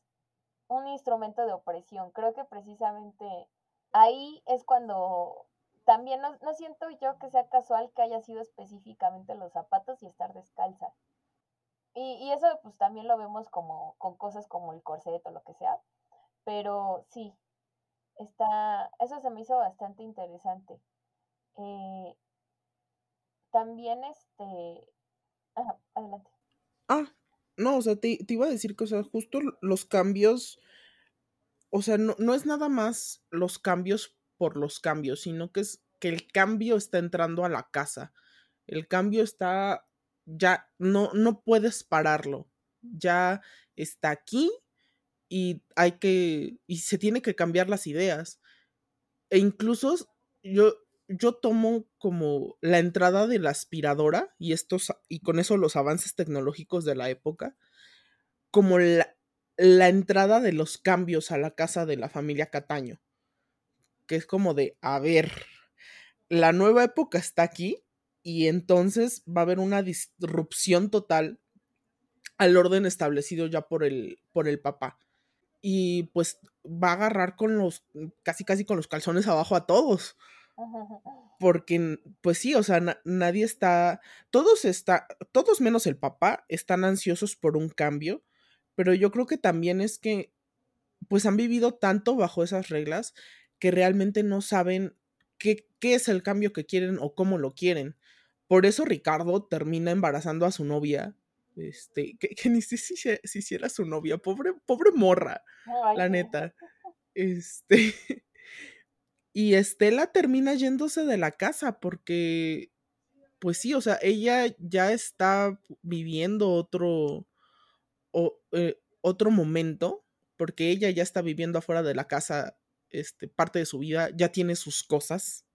un instrumento de opresión. Creo que precisamente ahí es cuando también no, siento yo que sea casual que haya sido específicamente los zapatos y estar descalza. Y, y, eso pues también lo vemos como con cosas como el corset o lo que sea. Pero sí, está, eso se me hizo bastante interesante. Eh, también, este... Ajá, adelante. Ah, no, o sea, te, iba a decir que, o sea, justo los cambios, o sea, no, no es nada más los cambios por los cambios, sino que es que el cambio está entrando a la casa. El cambio está, ya, no, no puedes pararlo. Ya está aquí y hay que, y se tiene que cambiar las ideas. E incluso yo, yo tomo como la entrada de la aspiradora y estos y con eso los avances tecnológicos de la época como la, la entrada de los cambios a la casa de la familia Cataño. Que es como de, a ver, la nueva época está aquí y entonces va a haber una disrupción total al orden establecido ya por el, por el papá. Y pues va a agarrar con los, casi casi con los calzones abajo a todos. Porque, pues sí, o sea, nadie está, todos está, todos menos el papá están ansiosos por un cambio, pero yo creo que también es que, pues han vivido tanto bajo esas reglas que realmente no saben qué, qué es el cambio que quieren o cómo lo quieren. Por eso Ricardo termina embarazando a su novia este, que, ni sé si, si, era su novia, pobre, pobre morra, la neta. Este. Y Estela termina yéndose de la casa porque, pues sí, o sea, ella ya está viviendo otro, o, eh, otro momento, porque ella ya está viviendo afuera de la casa, este, parte de su vida, ya tiene sus cosas.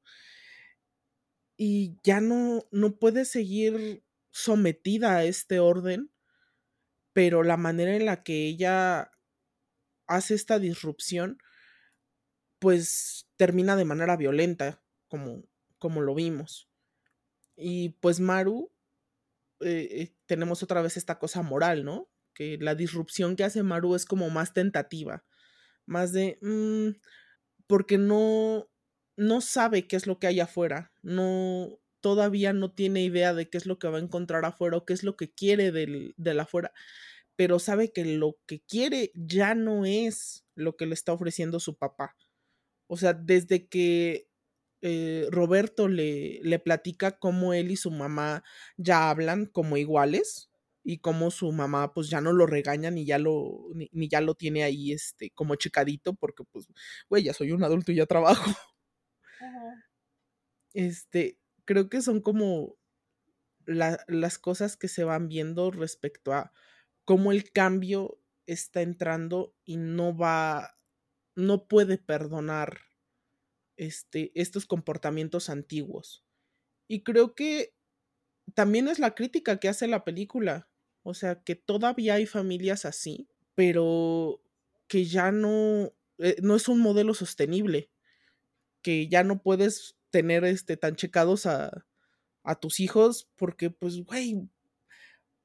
Y ya no, no puede seguir sometida a este orden, pero la manera en la que ella hace esta disrupción, pues termina de manera violenta, como, como lo vimos. Y pues Maru, eh, eh, tenemos otra vez esta cosa moral, ¿no? Que la disrupción que hace Maru es como más tentativa, más de, mm, porque no, no sabe qué es lo que hay afuera, no, todavía no tiene idea de qué es lo que va a encontrar afuera o qué es lo que quiere del, del afuera, pero sabe que lo que quiere ya no es lo que le está ofreciendo su papá. O sea, desde que eh, Roberto le, le platica cómo él y su mamá ya hablan como iguales y cómo su mamá pues ya no lo regaña ni ya lo, ni, ya lo tiene ahí este como chicadito porque pues, güey, ya soy un adulto y ya trabajo. Este, creo que son como las cosas que se van viendo respecto a cómo el cambio está entrando y no va, no puede perdonar este, estos comportamientos antiguos. Y creo que también es la crítica que hace la película. O sea, que todavía hay familias así, pero que ya no, eh, no es un modelo sostenible, que ya no puedes tener este, tan checados a, a tus hijos, porque pues, güey,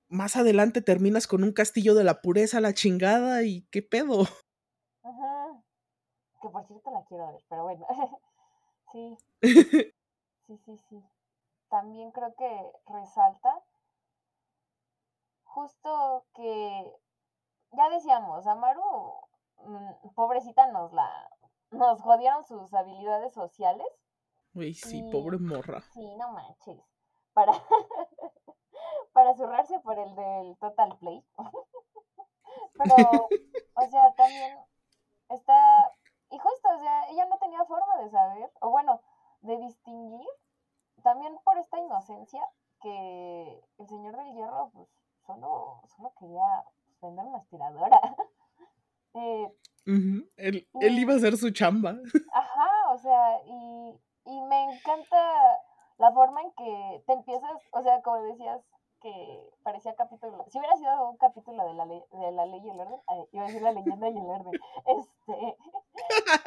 más adelante terminas con un castillo de la pureza, la chingada, y qué pedo. Ajá. Que por cierto la quiero ver, pero bueno. sí. Sí, sí, sí. También creo que resalta justo que ya decíamos, Amaru, mm, pobrecita nos la nos jodieron sus habilidades sociales Uy, sí, pobre morra. Sí, no manches. Para, para zurrarse por el del Total Play. Pero, o sea, también está. Y justo, o sea, ella no tenía forma de saber, o bueno, de distinguir, también por esta inocencia, que el señor del hierro, pues, solo, solo quería vender una aspiradora. eh, él, él iba a hacer su chamba. Ajá, o sea, y y me encanta la forma en que te empiezas, o sea, como decías, que parecía capítulo, si hubiera sido un capítulo de la ley, de la ley y el orden, iba a decir la leyenda y el orden, este,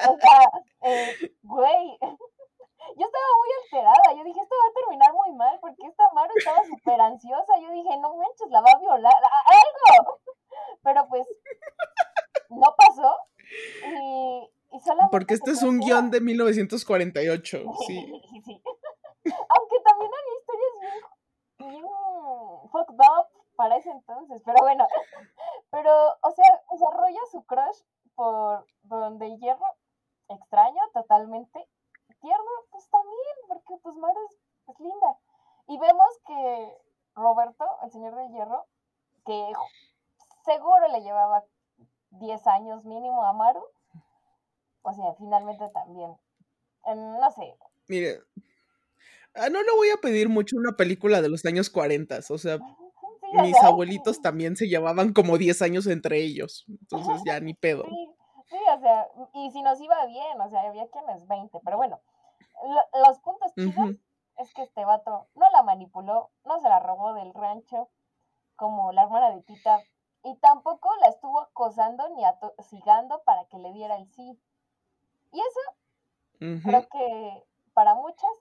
o sea, eh, güey, yo estaba muy alterada, yo dije, esto va a terminar muy mal, porque esta Maru estaba súper ansiosa, yo dije, no manches, la va a violar, algo, pero pues, no pasó, y, porque este es un guion de 1948, sí. Aunque también había historias bien, bien fucked up para ese entonces, pero bueno. Pero, o sea, desarrolla su crush por donde hierro, extraño totalmente. Tierno, pues también, porque pues Maru es, linda. Y vemos que Roberto, el señor del hierro, que seguro le llevaba 10 años mínimo a Maru, o sea, finalmente también. no sé. Mire, ah, no le voy a pedir mucho una película de los años 40, o sea, mis abuelitos también se llevaban como 10 años entre ellos, entonces ya ni pedo. Sí, sí, o sea, y si nos iba bien, o sea, había quienes 20, pero bueno, los puntos chidos es que este vato no la manipuló, no se la robó del rancho, como la hermana de Tita, y tampoco la estuvo acosando ni atosigando para que le diera el sí. Y eso creo que para muchas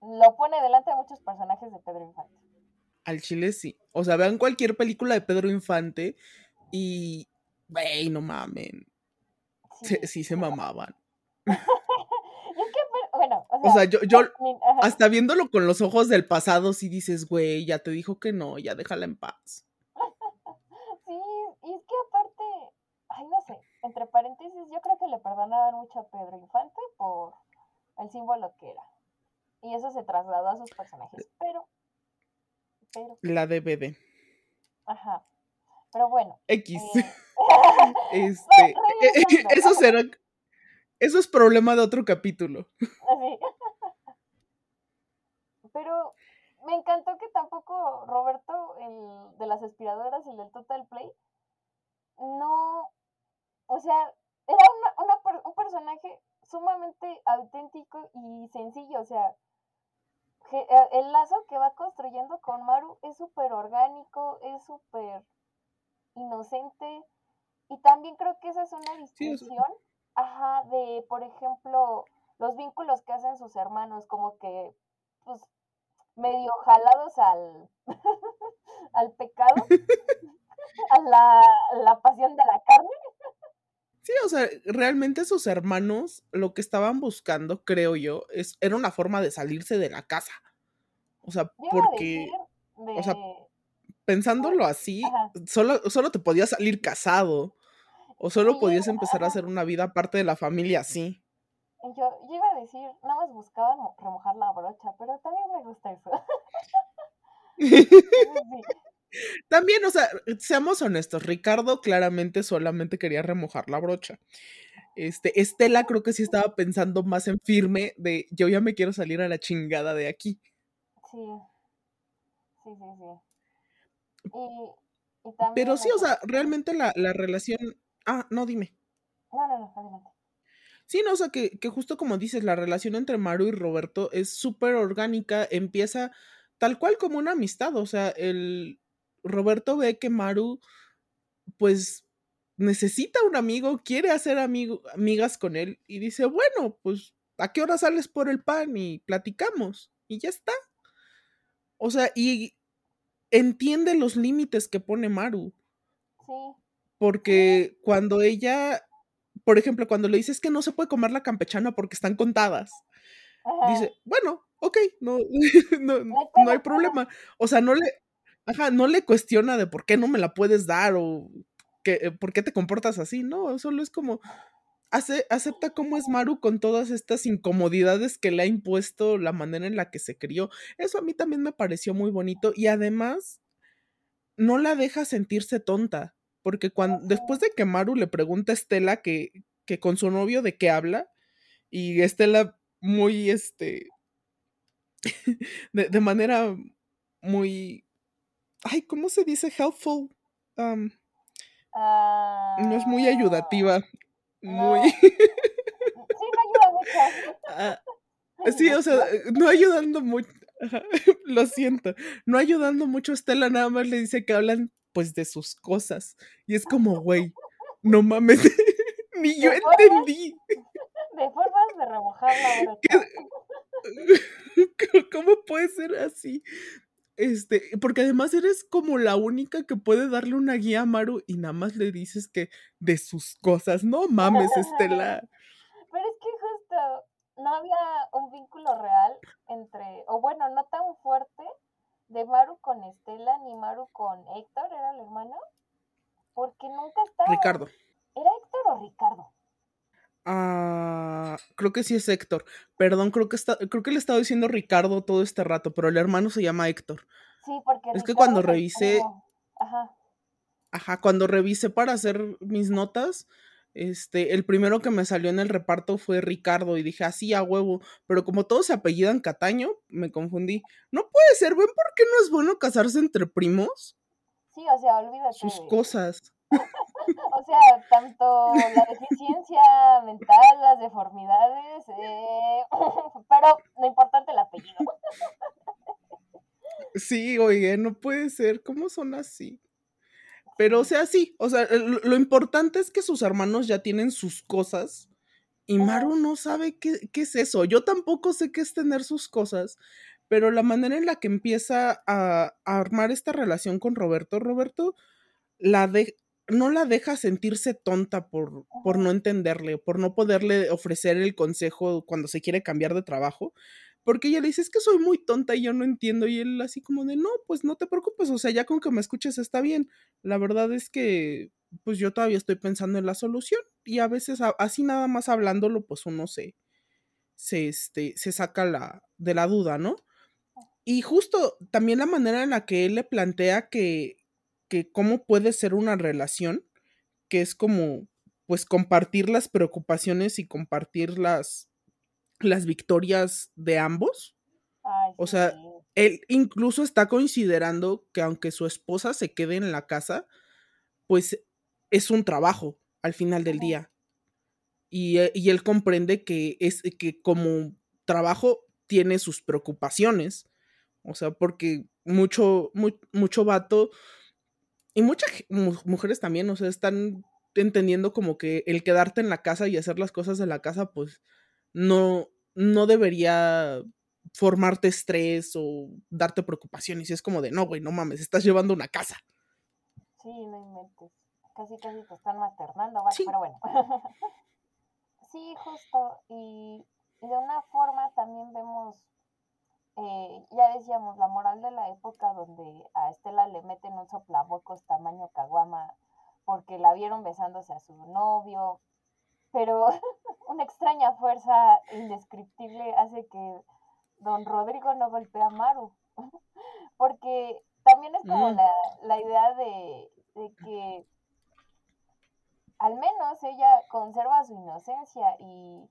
lo pone delante de muchos personajes de Pedro Infante. Al chile sí. O sea, vean cualquier película de Pedro Infante y. Wey, no mamen. Sí, se mamaban. bueno, o sea, yo, yo hasta viéndolo con los ojos del pasado, sí dices, güey, ya te dijo que no, ya déjala en paz. sí, y es que aparte, ay, no sé, entre paréntesis, yo creo que le perdonaban mucho a Pedro Infante por el símbolo que era. Y eso se trasladó a sus personajes, pero... pero La DVD. Ajá. Pero bueno. X. Eh, este, eso será... Eso es problema de otro capítulo. Así. Pero me encantó que tampoco Roberto, el de las aspiradoras, el del Total Play, no, o sea, era una, un personaje sumamente auténtico y sencillo, o sea, eh, el lazo que va construyendo con Maru es súper orgánico, es súper inocente, y también creo que esa es una distinción, ajá, de, por ejemplo, los vínculos que hacen sus hermanos, como que, pues, medio jalados al, al pecado, a la, la pasión de la carne. Sí, o sea, realmente sus hermanos lo que estaban buscando, creo yo, es, era una forma de salirse de la casa. O sea, porque, o sea, pensándolo así, solo, solo te podías salir casado. O solo podías empezar a hacer una vida aparte de la familia así. Yo, yo iba a decir, nada más buscaban remojar la brocha, pero también me gusta eso. También, o sea, seamos honestos, Ricardo claramente solamente quería remojar la brocha. Este, Estela creo que sí estaba pensando más en firme de yo ya me quiero salir a la chingada de aquí. Sí. Sí, sí, sí. Y, también Pero sí, o sea, realmente la, la relación. Ah, no, dime. No, no, no, adelante. Sí, no, o sea, que, que justo como dices, la relación entre Maru y Roberto es súper orgánica, empieza tal cual como una amistad, o sea, el, Roberto ve que Maru, pues, necesita un amigo, quiere hacer amigas con él y dice, bueno, pues, ¿a qué hora sales por el pan y platicamos? Y ya está. O sea, y entiende los límites que pone Maru. Sí. Porque cuando ella, por ejemplo, cuando le dices que no se puede comer la campechana porque están contadas, dice, bueno, ok, no, no, no hay problema. O sea, no le, Ajá, no le cuestiona de por qué no me la puedes dar o que, eh, por qué te comportas así, no, solo es como, hace, acepta cómo es Maru con todas estas incomodidades que le ha impuesto la manera en la que se crió. Eso a mí también me pareció muy bonito y además no la deja sentirse tonta, porque cuando, después de que Maru le pregunta a Estela que, que con su novio de qué habla, y Estela muy, este, de, de manera muy ay, ¿cómo se dice helpful? no es muy ayudativa. Muy. Sí, no ayuda mucho. Ah, sí, o sea, no ayudando mucho. Lo siento. No ayudando mucho Estela, nada más le dice que hablan pues de sus cosas. Y es como, güey, no mames. Ni yo entendí. De formas de remojar la ¿Cómo puede ser así? Este, porque además eres como la única que puede darle una guía a Maru y nada más le dices que de sus cosas. No mames, Estela. Pero es que justo no había un vínculo real entre, o bueno, no tan fuerte de Maru con Estela ni Maru con Héctor, ¿era el hermano? Porque nunca estaba. Ricardo. ¿Era Héctor o Ricardo? Ah, creo que sí es Héctor. Perdón, creo que está, creo que le estaba diciendo Ricardo todo este rato, pero el hermano se llama Héctor. Sí, porque es que cuando revisé, ajá. ajá, cuando revisé para hacer mis notas, este, el primero que me salió en el reparto fue Ricardo y dije así a huevo, pero como todos se apellidan Cataño, me confundí. No puede ser, ¿ven por qué no es bueno casarse entre primos? Sí, o sea, olvídate. Sus cosas. sea, tanto la deficiencia mental, las deformidades, eh, pero lo importante el apellido. Sí, oye, no puede ser, ¿cómo son así? Pero, o sea, sí, o sea, lo, importante es que sus hermanos ya tienen sus cosas y Maru no sabe qué, qué, es eso. Yo tampoco sé qué es tener sus cosas, pero la manera en la que empieza a, armar esta relación con Roberto, Roberto la de, no la deja sentirse tonta por, por no entenderle, por no poderle ofrecer el consejo cuando se quiere cambiar de trabajo, porque ella le dice, es que soy muy tonta y yo no entiendo, y él así como de, no, pues no te preocupes, o sea, ya con que me escuches está bien, la verdad es que, pues yo todavía estoy pensando en la solución, y a veces así nada más hablándolo, pues uno se, se, este, se saca la, de la duda, ¿no? Y justo también la manera en la que él le plantea que, que cómo puede ser una relación, que es como, pues, compartir las preocupaciones y compartir las, las victorias de ambos. o sea, él incluso está considerando que aunque su esposa se quede en la casa, pues es un trabajo al final del día. Y, eh, y, él comprende que es que como trabajo tiene sus preocupaciones o sea, porque mucho, mucho vato y muchas mujeres también, o sea, están entendiendo como que el quedarte en la casa y hacer las cosas de la casa, pues no, no debería formarte estrés o darte preocupaciones. Y es como de, no, güey, no mames, estás llevando una casa. Sí, no inventes. Casi, casi te están maternando, ¿vale? pero bueno. sí, justo. Y, y de una forma también vemos eh, ya decíamos, la moral de la época donde a Estela le meten un soplabocos tamaño caguama porque la vieron besándose a su novio, pero una extraña fuerza indescriptible hace que don Rodrigo no golpee a Maru, porque también es como mm. la, la, idea de, de que al menos ella conserva su inocencia y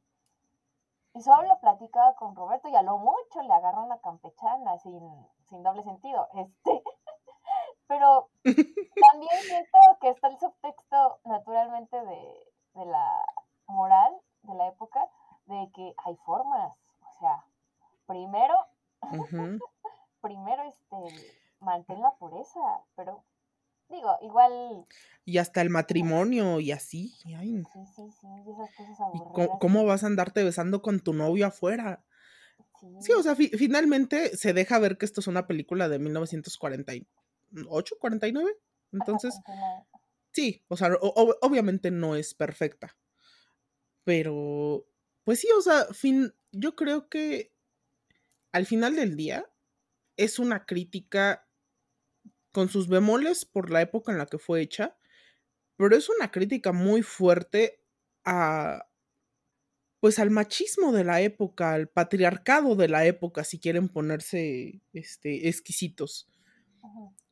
y solo platicaba con Roberto y a lo mucho le agarró una campechana sin, sin doble sentido. Este, pero también siento que está el subtexto naturalmente de, de la moral de la época de que hay formas. O sea, primero, primero este, mantén la pureza, pero Digo, igual. Y hasta el matrimonio y así. Sí, sí, sí, esas cosas aburridas. Cómo, vas a andarte besando con tu novio afuera? Sí, o sea, finalmente se deja ver que esto es una película de 1948, 49. Entonces, sí, o sea, obviamente no es perfecta. Pero, pues sí, o sea, fin, yo creo que al final del día es una crítica con sus bemoles por la época en la que fue hecha, pero es una crítica muy fuerte a pues al machismo de la época, al patriarcado de la época, si quieren ponerse este, exquisitos.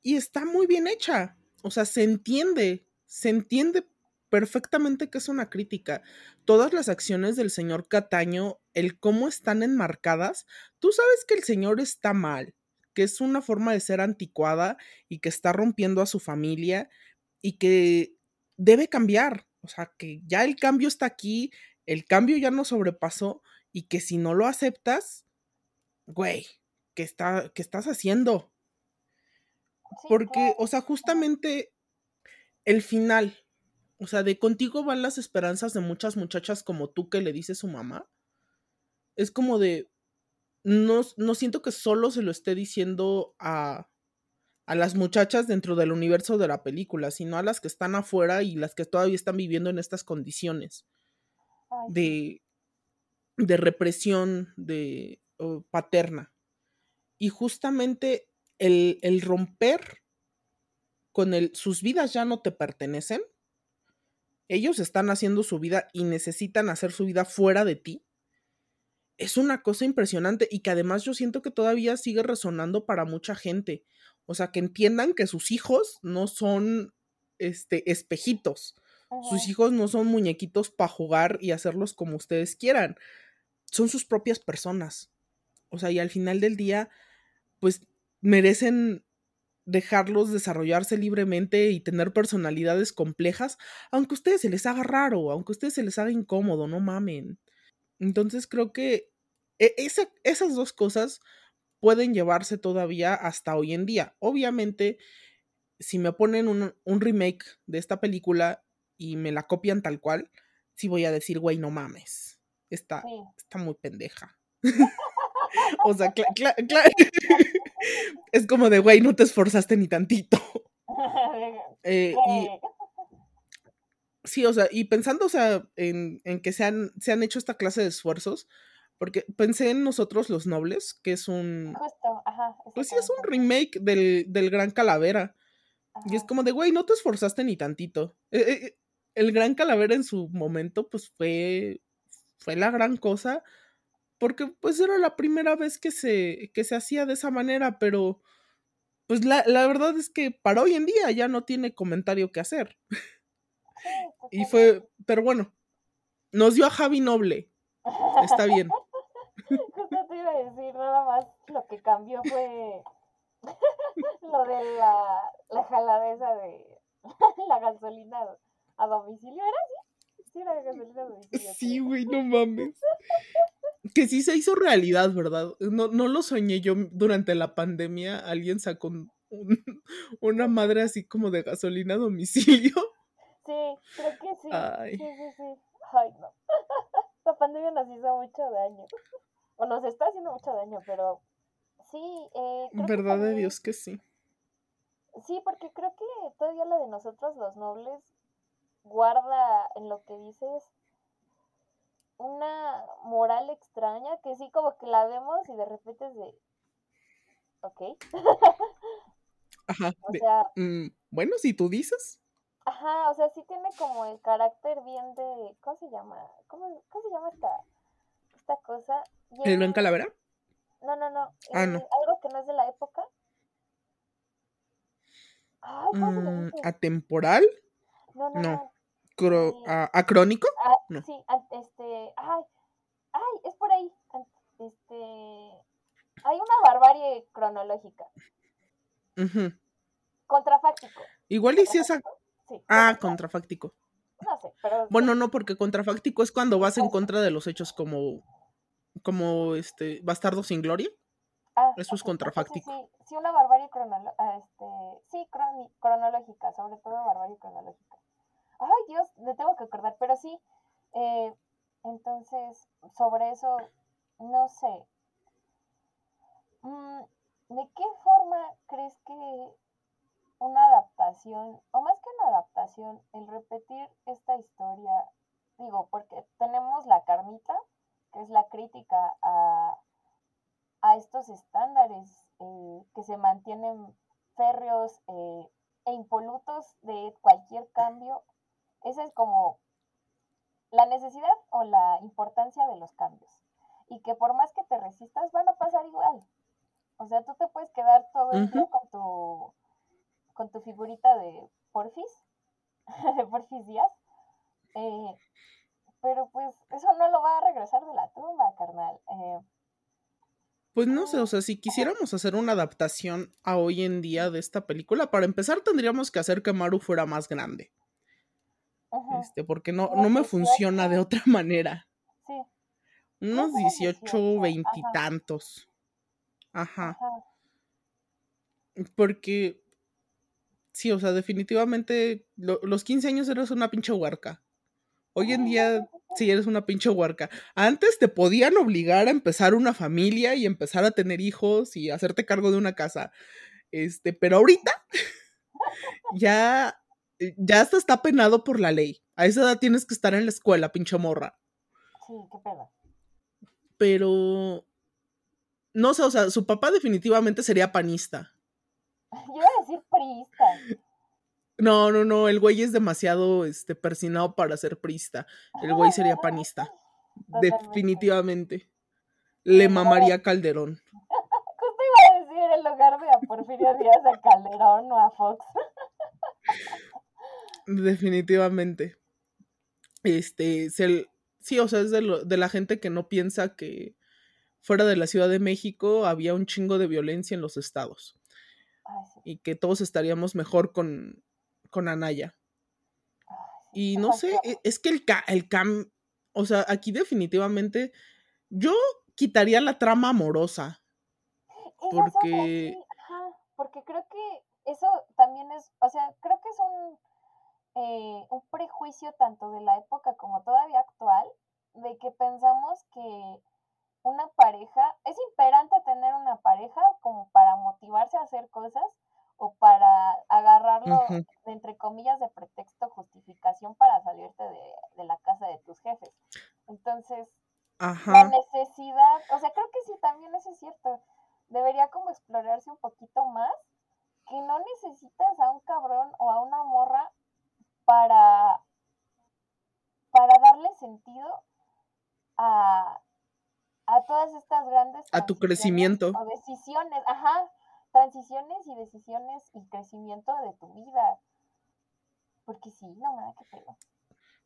Y está muy bien hecha. O sea, se entiende, se entiende perfectamente que es una crítica. Todas las acciones del señor Cataño, el cómo están enmarcadas, tú sabes que el señor está mal, que es una forma de ser anticuada y que está rompiendo a su familia y que debe cambiar. O sea, que ya el cambio está aquí, el cambio ya no sobrepasó y que si no lo aceptas, güey, ¿qué, está, qué estás haciendo? Porque, o sea, justamente el final, o sea, de contigo van las esperanzas de muchas muchachas como tú que le dice su mamá. Es como de, no, no siento que solo se lo esté diciendo a, a las muchachas dentro del universo de la película, sino a las que están afuera y las que todavía están viviendo en estas condiciones de, de represión de paterna. Y justamente el, el romper con el sus vidas ya no te pertenecen. Ellos están haciendo su vida y necesitan hacer su vida fuera de ti es una cosa impresionante y que además yo siento que todavía sigue resonando para mucha gente. O sea, que entiendan que sus hijos no son este espejitos. Sus hijos no son muñequitos para jugar y hacerlos como ustedes quieran. Son sus propias personas. O sea, y al final del día, pues merecen dejarlos desarrollarse libremente y tener personalidades complejas, aunque a ustedes se les haga raro, aunque a ustedes se les haga incómodo, no mamen. Entonces creo que e, esas dos cosas pueden llevarse todavía hasta hoy en día. Obviamente, si me ponen un, remake de esta película y me la copian tal cual, sí voy a decir, güey, no mames. Está, está muy pendeja. o sea, es como de, güey, no te esforzaste ni tantito. Eh, y, sí, o sea, y pensando, o sea, en, que se han, se han hecho esta clase de esfuerzos, porque pensé en nosotros los nobles, que es un... Justo, ajá. Pues sí, es un remake del, Gran Calavera. Y es como de, güey, no te esforzaste ni tantito. Eh, eh, el Gran Calavera en su momento, pues fue, fue la gran cosa, porque pues era la primera vez que se, que se hacía de esa manera, pero pues la, la verdad es que para hoy en día ya no tiene comentario que hacer. y fue, pero bueno, nos dio a Javi Noble. Está bien. Te iba a decir, nada más lo que cambió fue lo de la, la jaladeza de la gasolina a domicilio. ¿Era así? Sí, la gasolina a domicilio. Sí, güey, no mames. Que sí se hizo realidad, ¿verdad? No, no lo soñé yo durante la pandemia. Alguien sacó una madre así como de gasolina a domicilio. Sí, creo que sí. Ay. Sí, sí, sí. Ay, no. La pandemia nos hizo mucho daño. O nos está haciendo mucho daño, pero sí. Eh, Verdad de Dios que sí. Sí, porque creo que todavía la de nosotros los nobles guarda en lo que dices una moral extraña que sí como que la vemos y de repente es de... Ok. Ajá. o sea, mm, bueno, si tú dices. Ajá, o sea, sí tiene como el carácter bien de... ¿Cómo se llama? ¿Cómo, cómo se llama esta, esta cosa? ¿El buen calavera? No, no, no. Ah, no. Algo que no es de la época. Ay, ¿cómo se mm, ¿Atemporal? No, no, no. ¿Acrónico? Ah, sí, este... Ay, ay, es por ahí. Este... Hay una barbarie cronológica. Contrafáctico. Igual y si esa ah, contrafáctico. No sé, pero... Bueno, no, porque contrafáctico es cuando vas en contra de los hechos como, como este, bastardo sin gloria. Ah, Eso es contrafáctico. Sí, sí, una barbarie cronológica, este, sí, cronológica, sobre todo barbarie cronológica. Ay, Dios, le tengo que acordar, pero sí, eh, entonces, sobre eso, no sé. Mm, ¿De qué forma crees que una adaptación, o más que una adaptación, el repetir esta historia, digo, porque tenemos la carnita, que es la crítica a, a estos estándares eh, que se mantienen férreos eh, e impolutos de cualquier cambio. Esa es como la necesidad o la importancia de los cambios. Y que por más que te resistas, van a pasar igual. O sea, tú te puedes quedar todo el día con tu con tu figurita de Porfis, de Porfis Díaz. Eh, pero pues eso no lo va a regresar de la tumba, carnal. Eh, pues no sé, o sea, si quisiéramos hacer una adaptación a hoy en día de esta película, para empezar tendríamos que hacer que Maru fuera más grande. Este, porque no, no me funciona de otra manera. Sí. Unos 18, veintitantos. Ajá. Ajá. Porque sí, o sea, definitivamente los 15 años eres una pinche huarca. Hoy en día sí eres una pinche huarca. Antes te podían obligar a empezar una familia y empezar a tener hijos y hacerte cargo de una casa. Este, pero ahorita ya ya hasta está penado por la ley. A esa edad tienes que estar en la escuela, pinche morra. Sí, qué pena. Pero no sé, o sea, su papá definitivamente sería panista. Yo priista. No, no, no, el güey es demasiado este, persinado para ser priista. El güey sería panista. Definitivamente. Le mamaría Calderón. Justo iba a decir en lugar de a Porfirio Díaz a Calderón o a Fox. Definitivamente. Este, sí, o sea, es de, de la gente que no piensa que fuera de la Ciudad de México había un chingo de violencia en los estados. Y que todos estaríamos mejor con, con Anaya. Y no sé, e, es que el, el cam, o sea, aquí definitivamente yo quitaría la trama amorosa. Porque... porque creo que eso también es, o sea, creo que es un, eh, un prejuicio tanto de la época como todavía actual, de que pensamos que una pareja, es imperante tener una pareja como para motivarse a hacer cosas o para agarrarlo, entre comillas, de pretexto, justificación para salirte de, la casa de tus jefes. Entonces, la necesidad, o sea, creo que sí, también eso es cierto. Debería como explorarse un poquito más que no necesitas a un cabrón o a una morra para, para darle sentido a, a todas estas grandes a tu crecimiento o decisiones, ajá, transiciones y decisiones y crecimiento de tu vida. Porque sí, no nada que pego.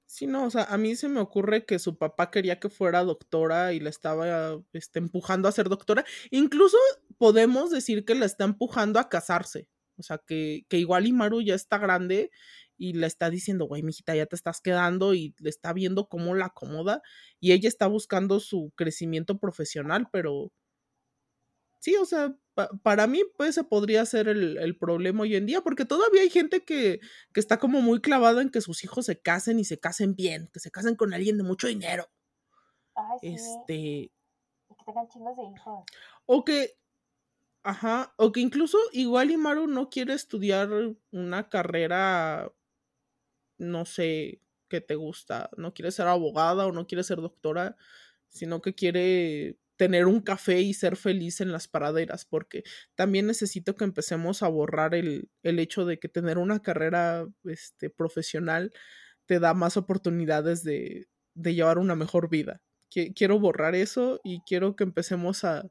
Sí, no, o sea, a mí se me ocurre que su papá quería que fuera doctora y la estaba este, empujando a ser doctora. Incluso podemos decir que la está empujando a casarse. O sea, que, que igual Imaru ya está grande y le está diciendo, güey, mijita, ya te estás quedando y le está viendo cómo la acomoda y ella está buscando su crecimiento profesional, pero sí, o sea, para mí, pues, ese podría ser el, problema hoy en día, porque todavía hay gente que, está como muy clavada en que sus hijos se casen y se casen bien, que se casen con alguien de mucho dinero. Ay, sí. Este. Y que tengan chingos de hijos. O que. Ajá. O que incluso igual Imaru no quiere estudiar una carrera. No sé qué te gusta. No quiere ser abogada o no quiere ser doctora, sino que quiere tener un café y ser feliz en las paraderas, porque también necesito que empecemos a borrar el, el hecho de que tener una carrera este, profesional te da más oportunidades de, de llevar una mejor vida. Quiero borrar eso y quiero que empecemos a,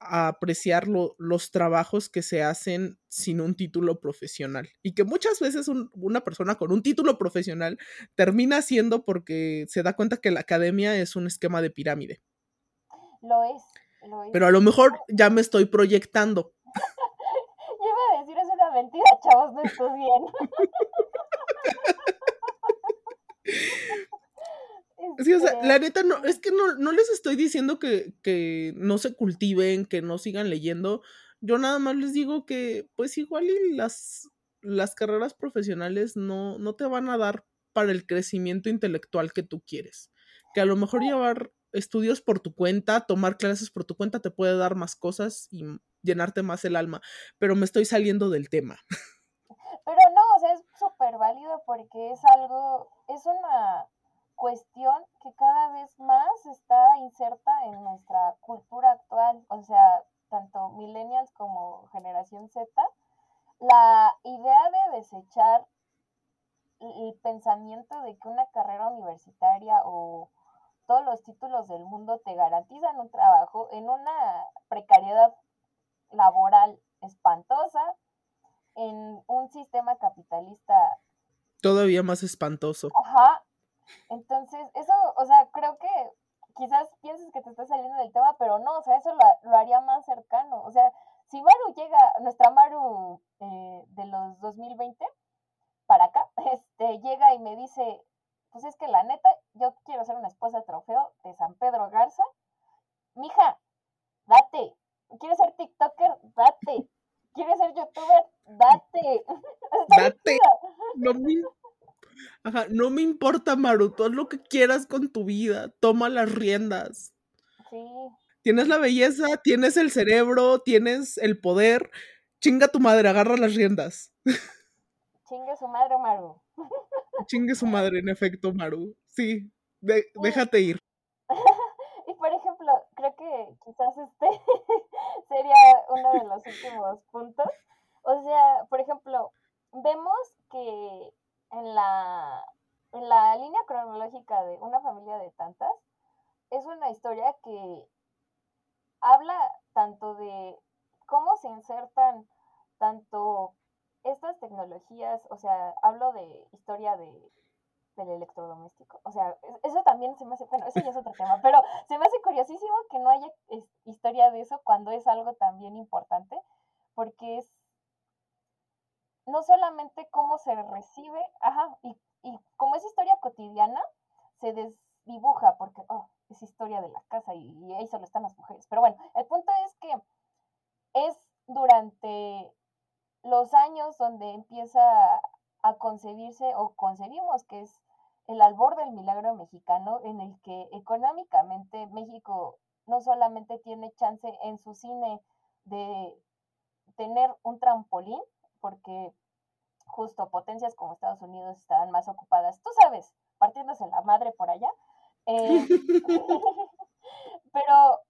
a apreciar los trabajos que se hacen sin un título profesional y que muchas veces una persona con un título profesional termina siendo porque se da cuenta que la academia es un esquema de pirámide. Lo es, lo es. Pero a lo mejor ya me estoy proyectando. Yo iba a decir, es una mentira, chavos, no estoy bien. Sí, o sea, la neta no, es que no, no les estoy diciendo que, que, no se cultiven, que no sigan leyendo. Yo nada más les digo que, pues igual y las, las carreras profesionales no, no te van a dar para el crecimiento intelectual que tú quieres. Que a lo mejor llevar estudios por tu cuenta, tomar clases por tu cuenta te puede dar más cosas y llenarte más el alma, pero me estoy saliendo del tema. Pero no, o sea, es súper válido porque es algo, es una cuestión que cada vez más está inserta en nuestra cultura actual, o sea, tanto millennials como generación Z, la idea de desechar el pensamiento de que una carrera universitaria o todos los títulos del mundo te garantizan un trabajo en una precariedad laboral espantosa, en un sistema capitalista todavía más espantoso. Ajá. Entonces, eso, o sea, creo que quizás pienses que te estás saliendo del tema, pero no, o sea, eso lo, haría más cercano. O sea, si Maru llega, nuestra Maru eh, de los 2020 para acá, este, llega y me dice, pues es que la neta, yo quiero ser una esposa trofeo de San Pedro Garza. Mija, date. ¿Quieres ser TikToker? Date. ¿Quieres ser youtuber? Date. Date. No me, Ajá, no me importa, Maru, haz lo que quieras con tu vida. Toma las riendas. Sí. Tienes la belleza, tienes el cerebro, tienes el poder. Chinga tu madre, agarra las riendas. Chinga su madre, Maru. Chingue su madre, en efecto, Maru. Sí, déjate ir. y por ejemplo, creo que quizás este sería uno de los últimos puntos. O sea, por ejemplo, vemos que en la, en la línea cronológica de una familia de tantas, es una historia que habla tanto de cómo se insertan tanto estas tecnologías, o sea, hablo de historia de, del electrodoméstico. O sea, eso también se me hace, bueno, eso ya es otro tema, pero se me hace curiosísimo que no haya historia de eso cuando es algo también importante, porque es no solamente cómo se recibe, ajá, y, y como es historia cotidiana, se desdibuja porque, oh, es historia de la casa y, y ahí solo están las mujeres. Pero bueno, el punto es que es durante los años donde empieza a concebirse o concebimos que es el albor del milagro mexicano en el que económicamente México no solamente tiene chance en su cine de tener un trampolín, porque justo potencias como Estados Unidos estaban más ocupadas, tú sabes, partiéndose la madre por allá. Eh, pero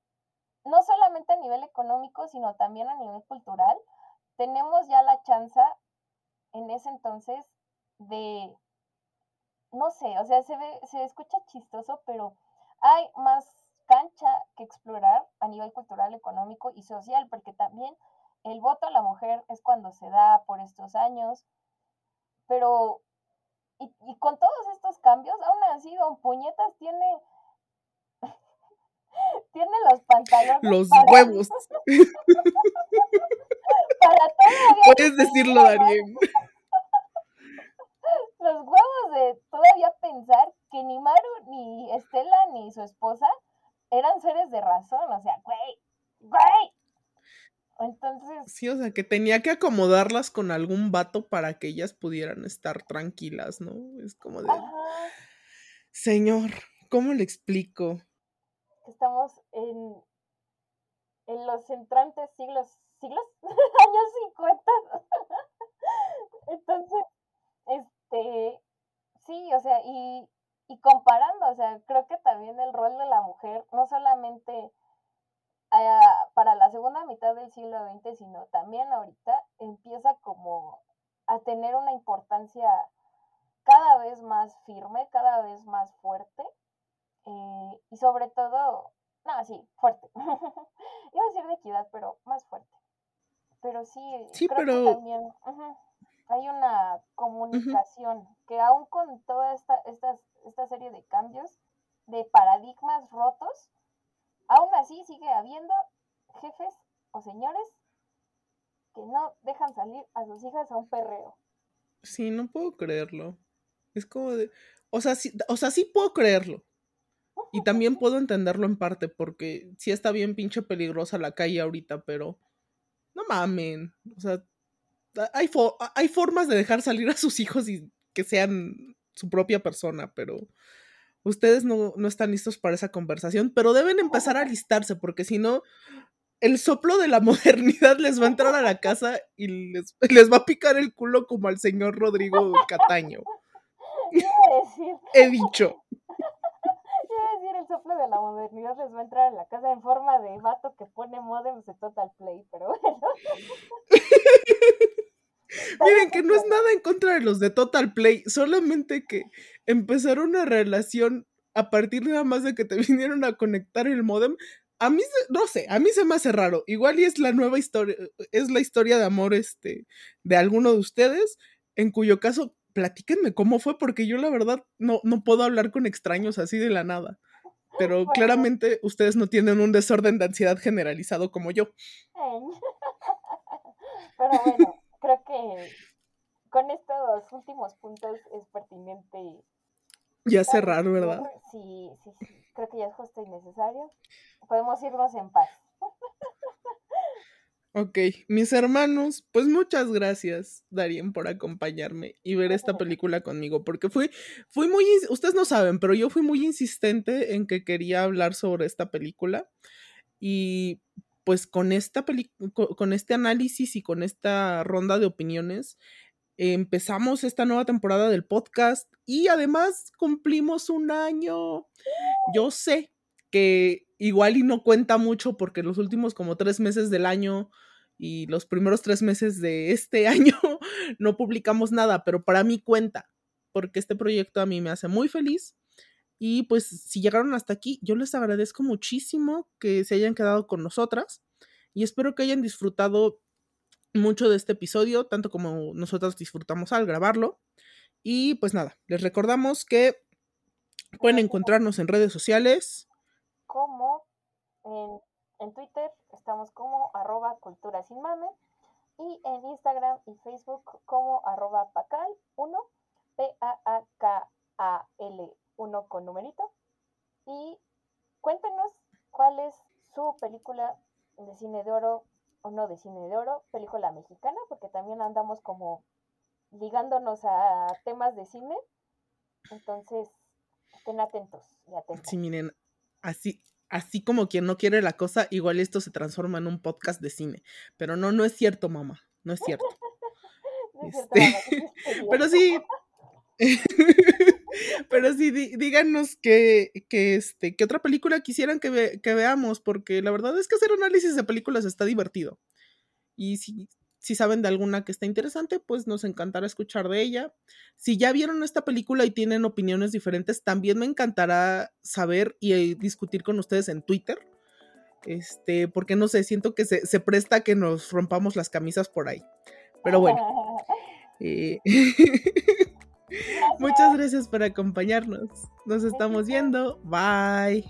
no solamente a nivel económico, sino también a nivel cultural, tenemos ya la chance en ese entonces de, no sé, o sea, se, ve, se escucha chistoso, pero hay más cancha que explorar a nivel cultural, económico y social, porque también el voto a la mujer es cuando se da por estos años, pero y, y con todos estos cambios, aún así, Don Puñetas tiene tiene los pantalones. Los huevos. para todavía. Puedes decirlo, Darien. Los huevos de todavía pensar que ni Maru, ni Estela, ni su esposa eran seres de razón. O sea, güey, güey. Entonces. Sí, o sea, que tenía que acomodarlas con algún vato para que ellas pudieran estar tranquilas, ¿no? Es como de. Ajá. Señor, ¿cómo le explico? estamos en, en los entrantes siglos, siglos, años 50. Entonces, este, sí, o sea, y, y comparando, o sea, creo que también el rol de la mujer, no solamente para la segunda mitad del siglo XX, sino también ahorita, empieza como a tener una importancia cada vez más firme, cada vez más fuerte eh, y sobre todo, no, sí, fuerte. Iba a decir de equidad, pero más fuerte. Pero sí, sí creo pero... que también hay una comunicación que aún con toda esta, esta, esta serie de cambios, de paradigmas rotos, aún así sigue habiendo jefes o señores que no dejan salir a sus hijas a un perreo. Sí, no puedo creerlo. Es como de... O sea, sí, o sea, sí puedo creerlo. Y también puedo entenderlo en parte, porque sí está bien pinche peligrosa la calle ahorita, pero no mamen. O sea, hay, fo hay formas de dejar salir a sus hijos y que sean su propia persona, pero ustedes no, no están listos para esa conversación, pero deben empezar a alistarse, porque si no, el soplo de la modernidad les va a entrar a la casa y les, les va a picar el culo como al señor Rodrigo Cataño. He dicho decir el soplo de la modernidad les va a entrar a la casa en forma de vato que pone modems de Total Play, pero bueno. Miren que no es nada en contra de los de Total Play, solamente que empezaron una relación a partir nada más de que te vinieron a conectar el modem. A mí, no sé, a mí se me hace raro. Igual y es la nueva historia, es la historia de amor este, de alguno de ustedes, en cuyo caso platíquenme cómo fue, porque yo la verdad no, no puedo hablar con extraños así de la nada. Pero claramente ustedes no tienen un desorden de ansiedad generalizado como yo. Pero bueno, creo que con estos últimos puntos es pertinente. Ya cerrar, ¿verdad? Sí, sí, sí. Creo que ya es justo y necesario. Podemos irnos en paz. Ok, mis hermanos, pues muchas gracias, Darien, por acompañarme y ver esta película conmigo, porque fui, fui muy, ustedes no saben, pero yo fui muy insistente en que quería hablar sobre esta película y pues con esta con este análisis y con esta ronda de opiniones empezamos esta nueva temporada del podcast y además cumplimos un año. Yo sé que igual y no cuenta mucho porque los últimos como tres meses del año y los primeros tres meses de este año no publicamos nada, pero para mí cuenta porque este proyecto a mí me hace muy feliz. Y pues si llegaron hasta aquí, yo les agradezco muchísimo que se hayan quedado con nosotras y espero que hayan disfrutado mucho de este episodio, tanto como nosotros disfrutamos al grabarlo. Y pues nada, les recordamos que pueden encontrarnos en redes sociales como en, en, Twitter estamos como arroba cultura sin mame y en Instagram y Facebook como arroba pacal1, P-A-A-K-A-L 1 con numerito. Y cuéntenos cuál es su película de cine de oro o no de cine de oro, película mexicana, porque también andamos como ligándonos a temas de cine. Entonces, estén atentos y atentos. Sí, miren, así, así como quien no quiere la cosa, igual esto se transforma en un podcast de cine. Pero no, no es cierto, mamá, no es cierto. Este, pero sí. Pero sí, díganos que, este, qué otra película quisieran que, que, veamos, porque la verdad es que hacer análisis de películas está divertido. Y si, si saben de alguna que está interesante, pues nos encantará escuchar de ella. Si ya vieron esta película y tienen opiniones diferentes, también me encantará saber y eh, discutir con ustedes en Twitter. Este, porque no sé, siento que se, se presta a que nos rompamos las camisas por ahí. Pero bueno. Eh, muchas gracias por acompañarnos. Nos estamos viendo. Bye.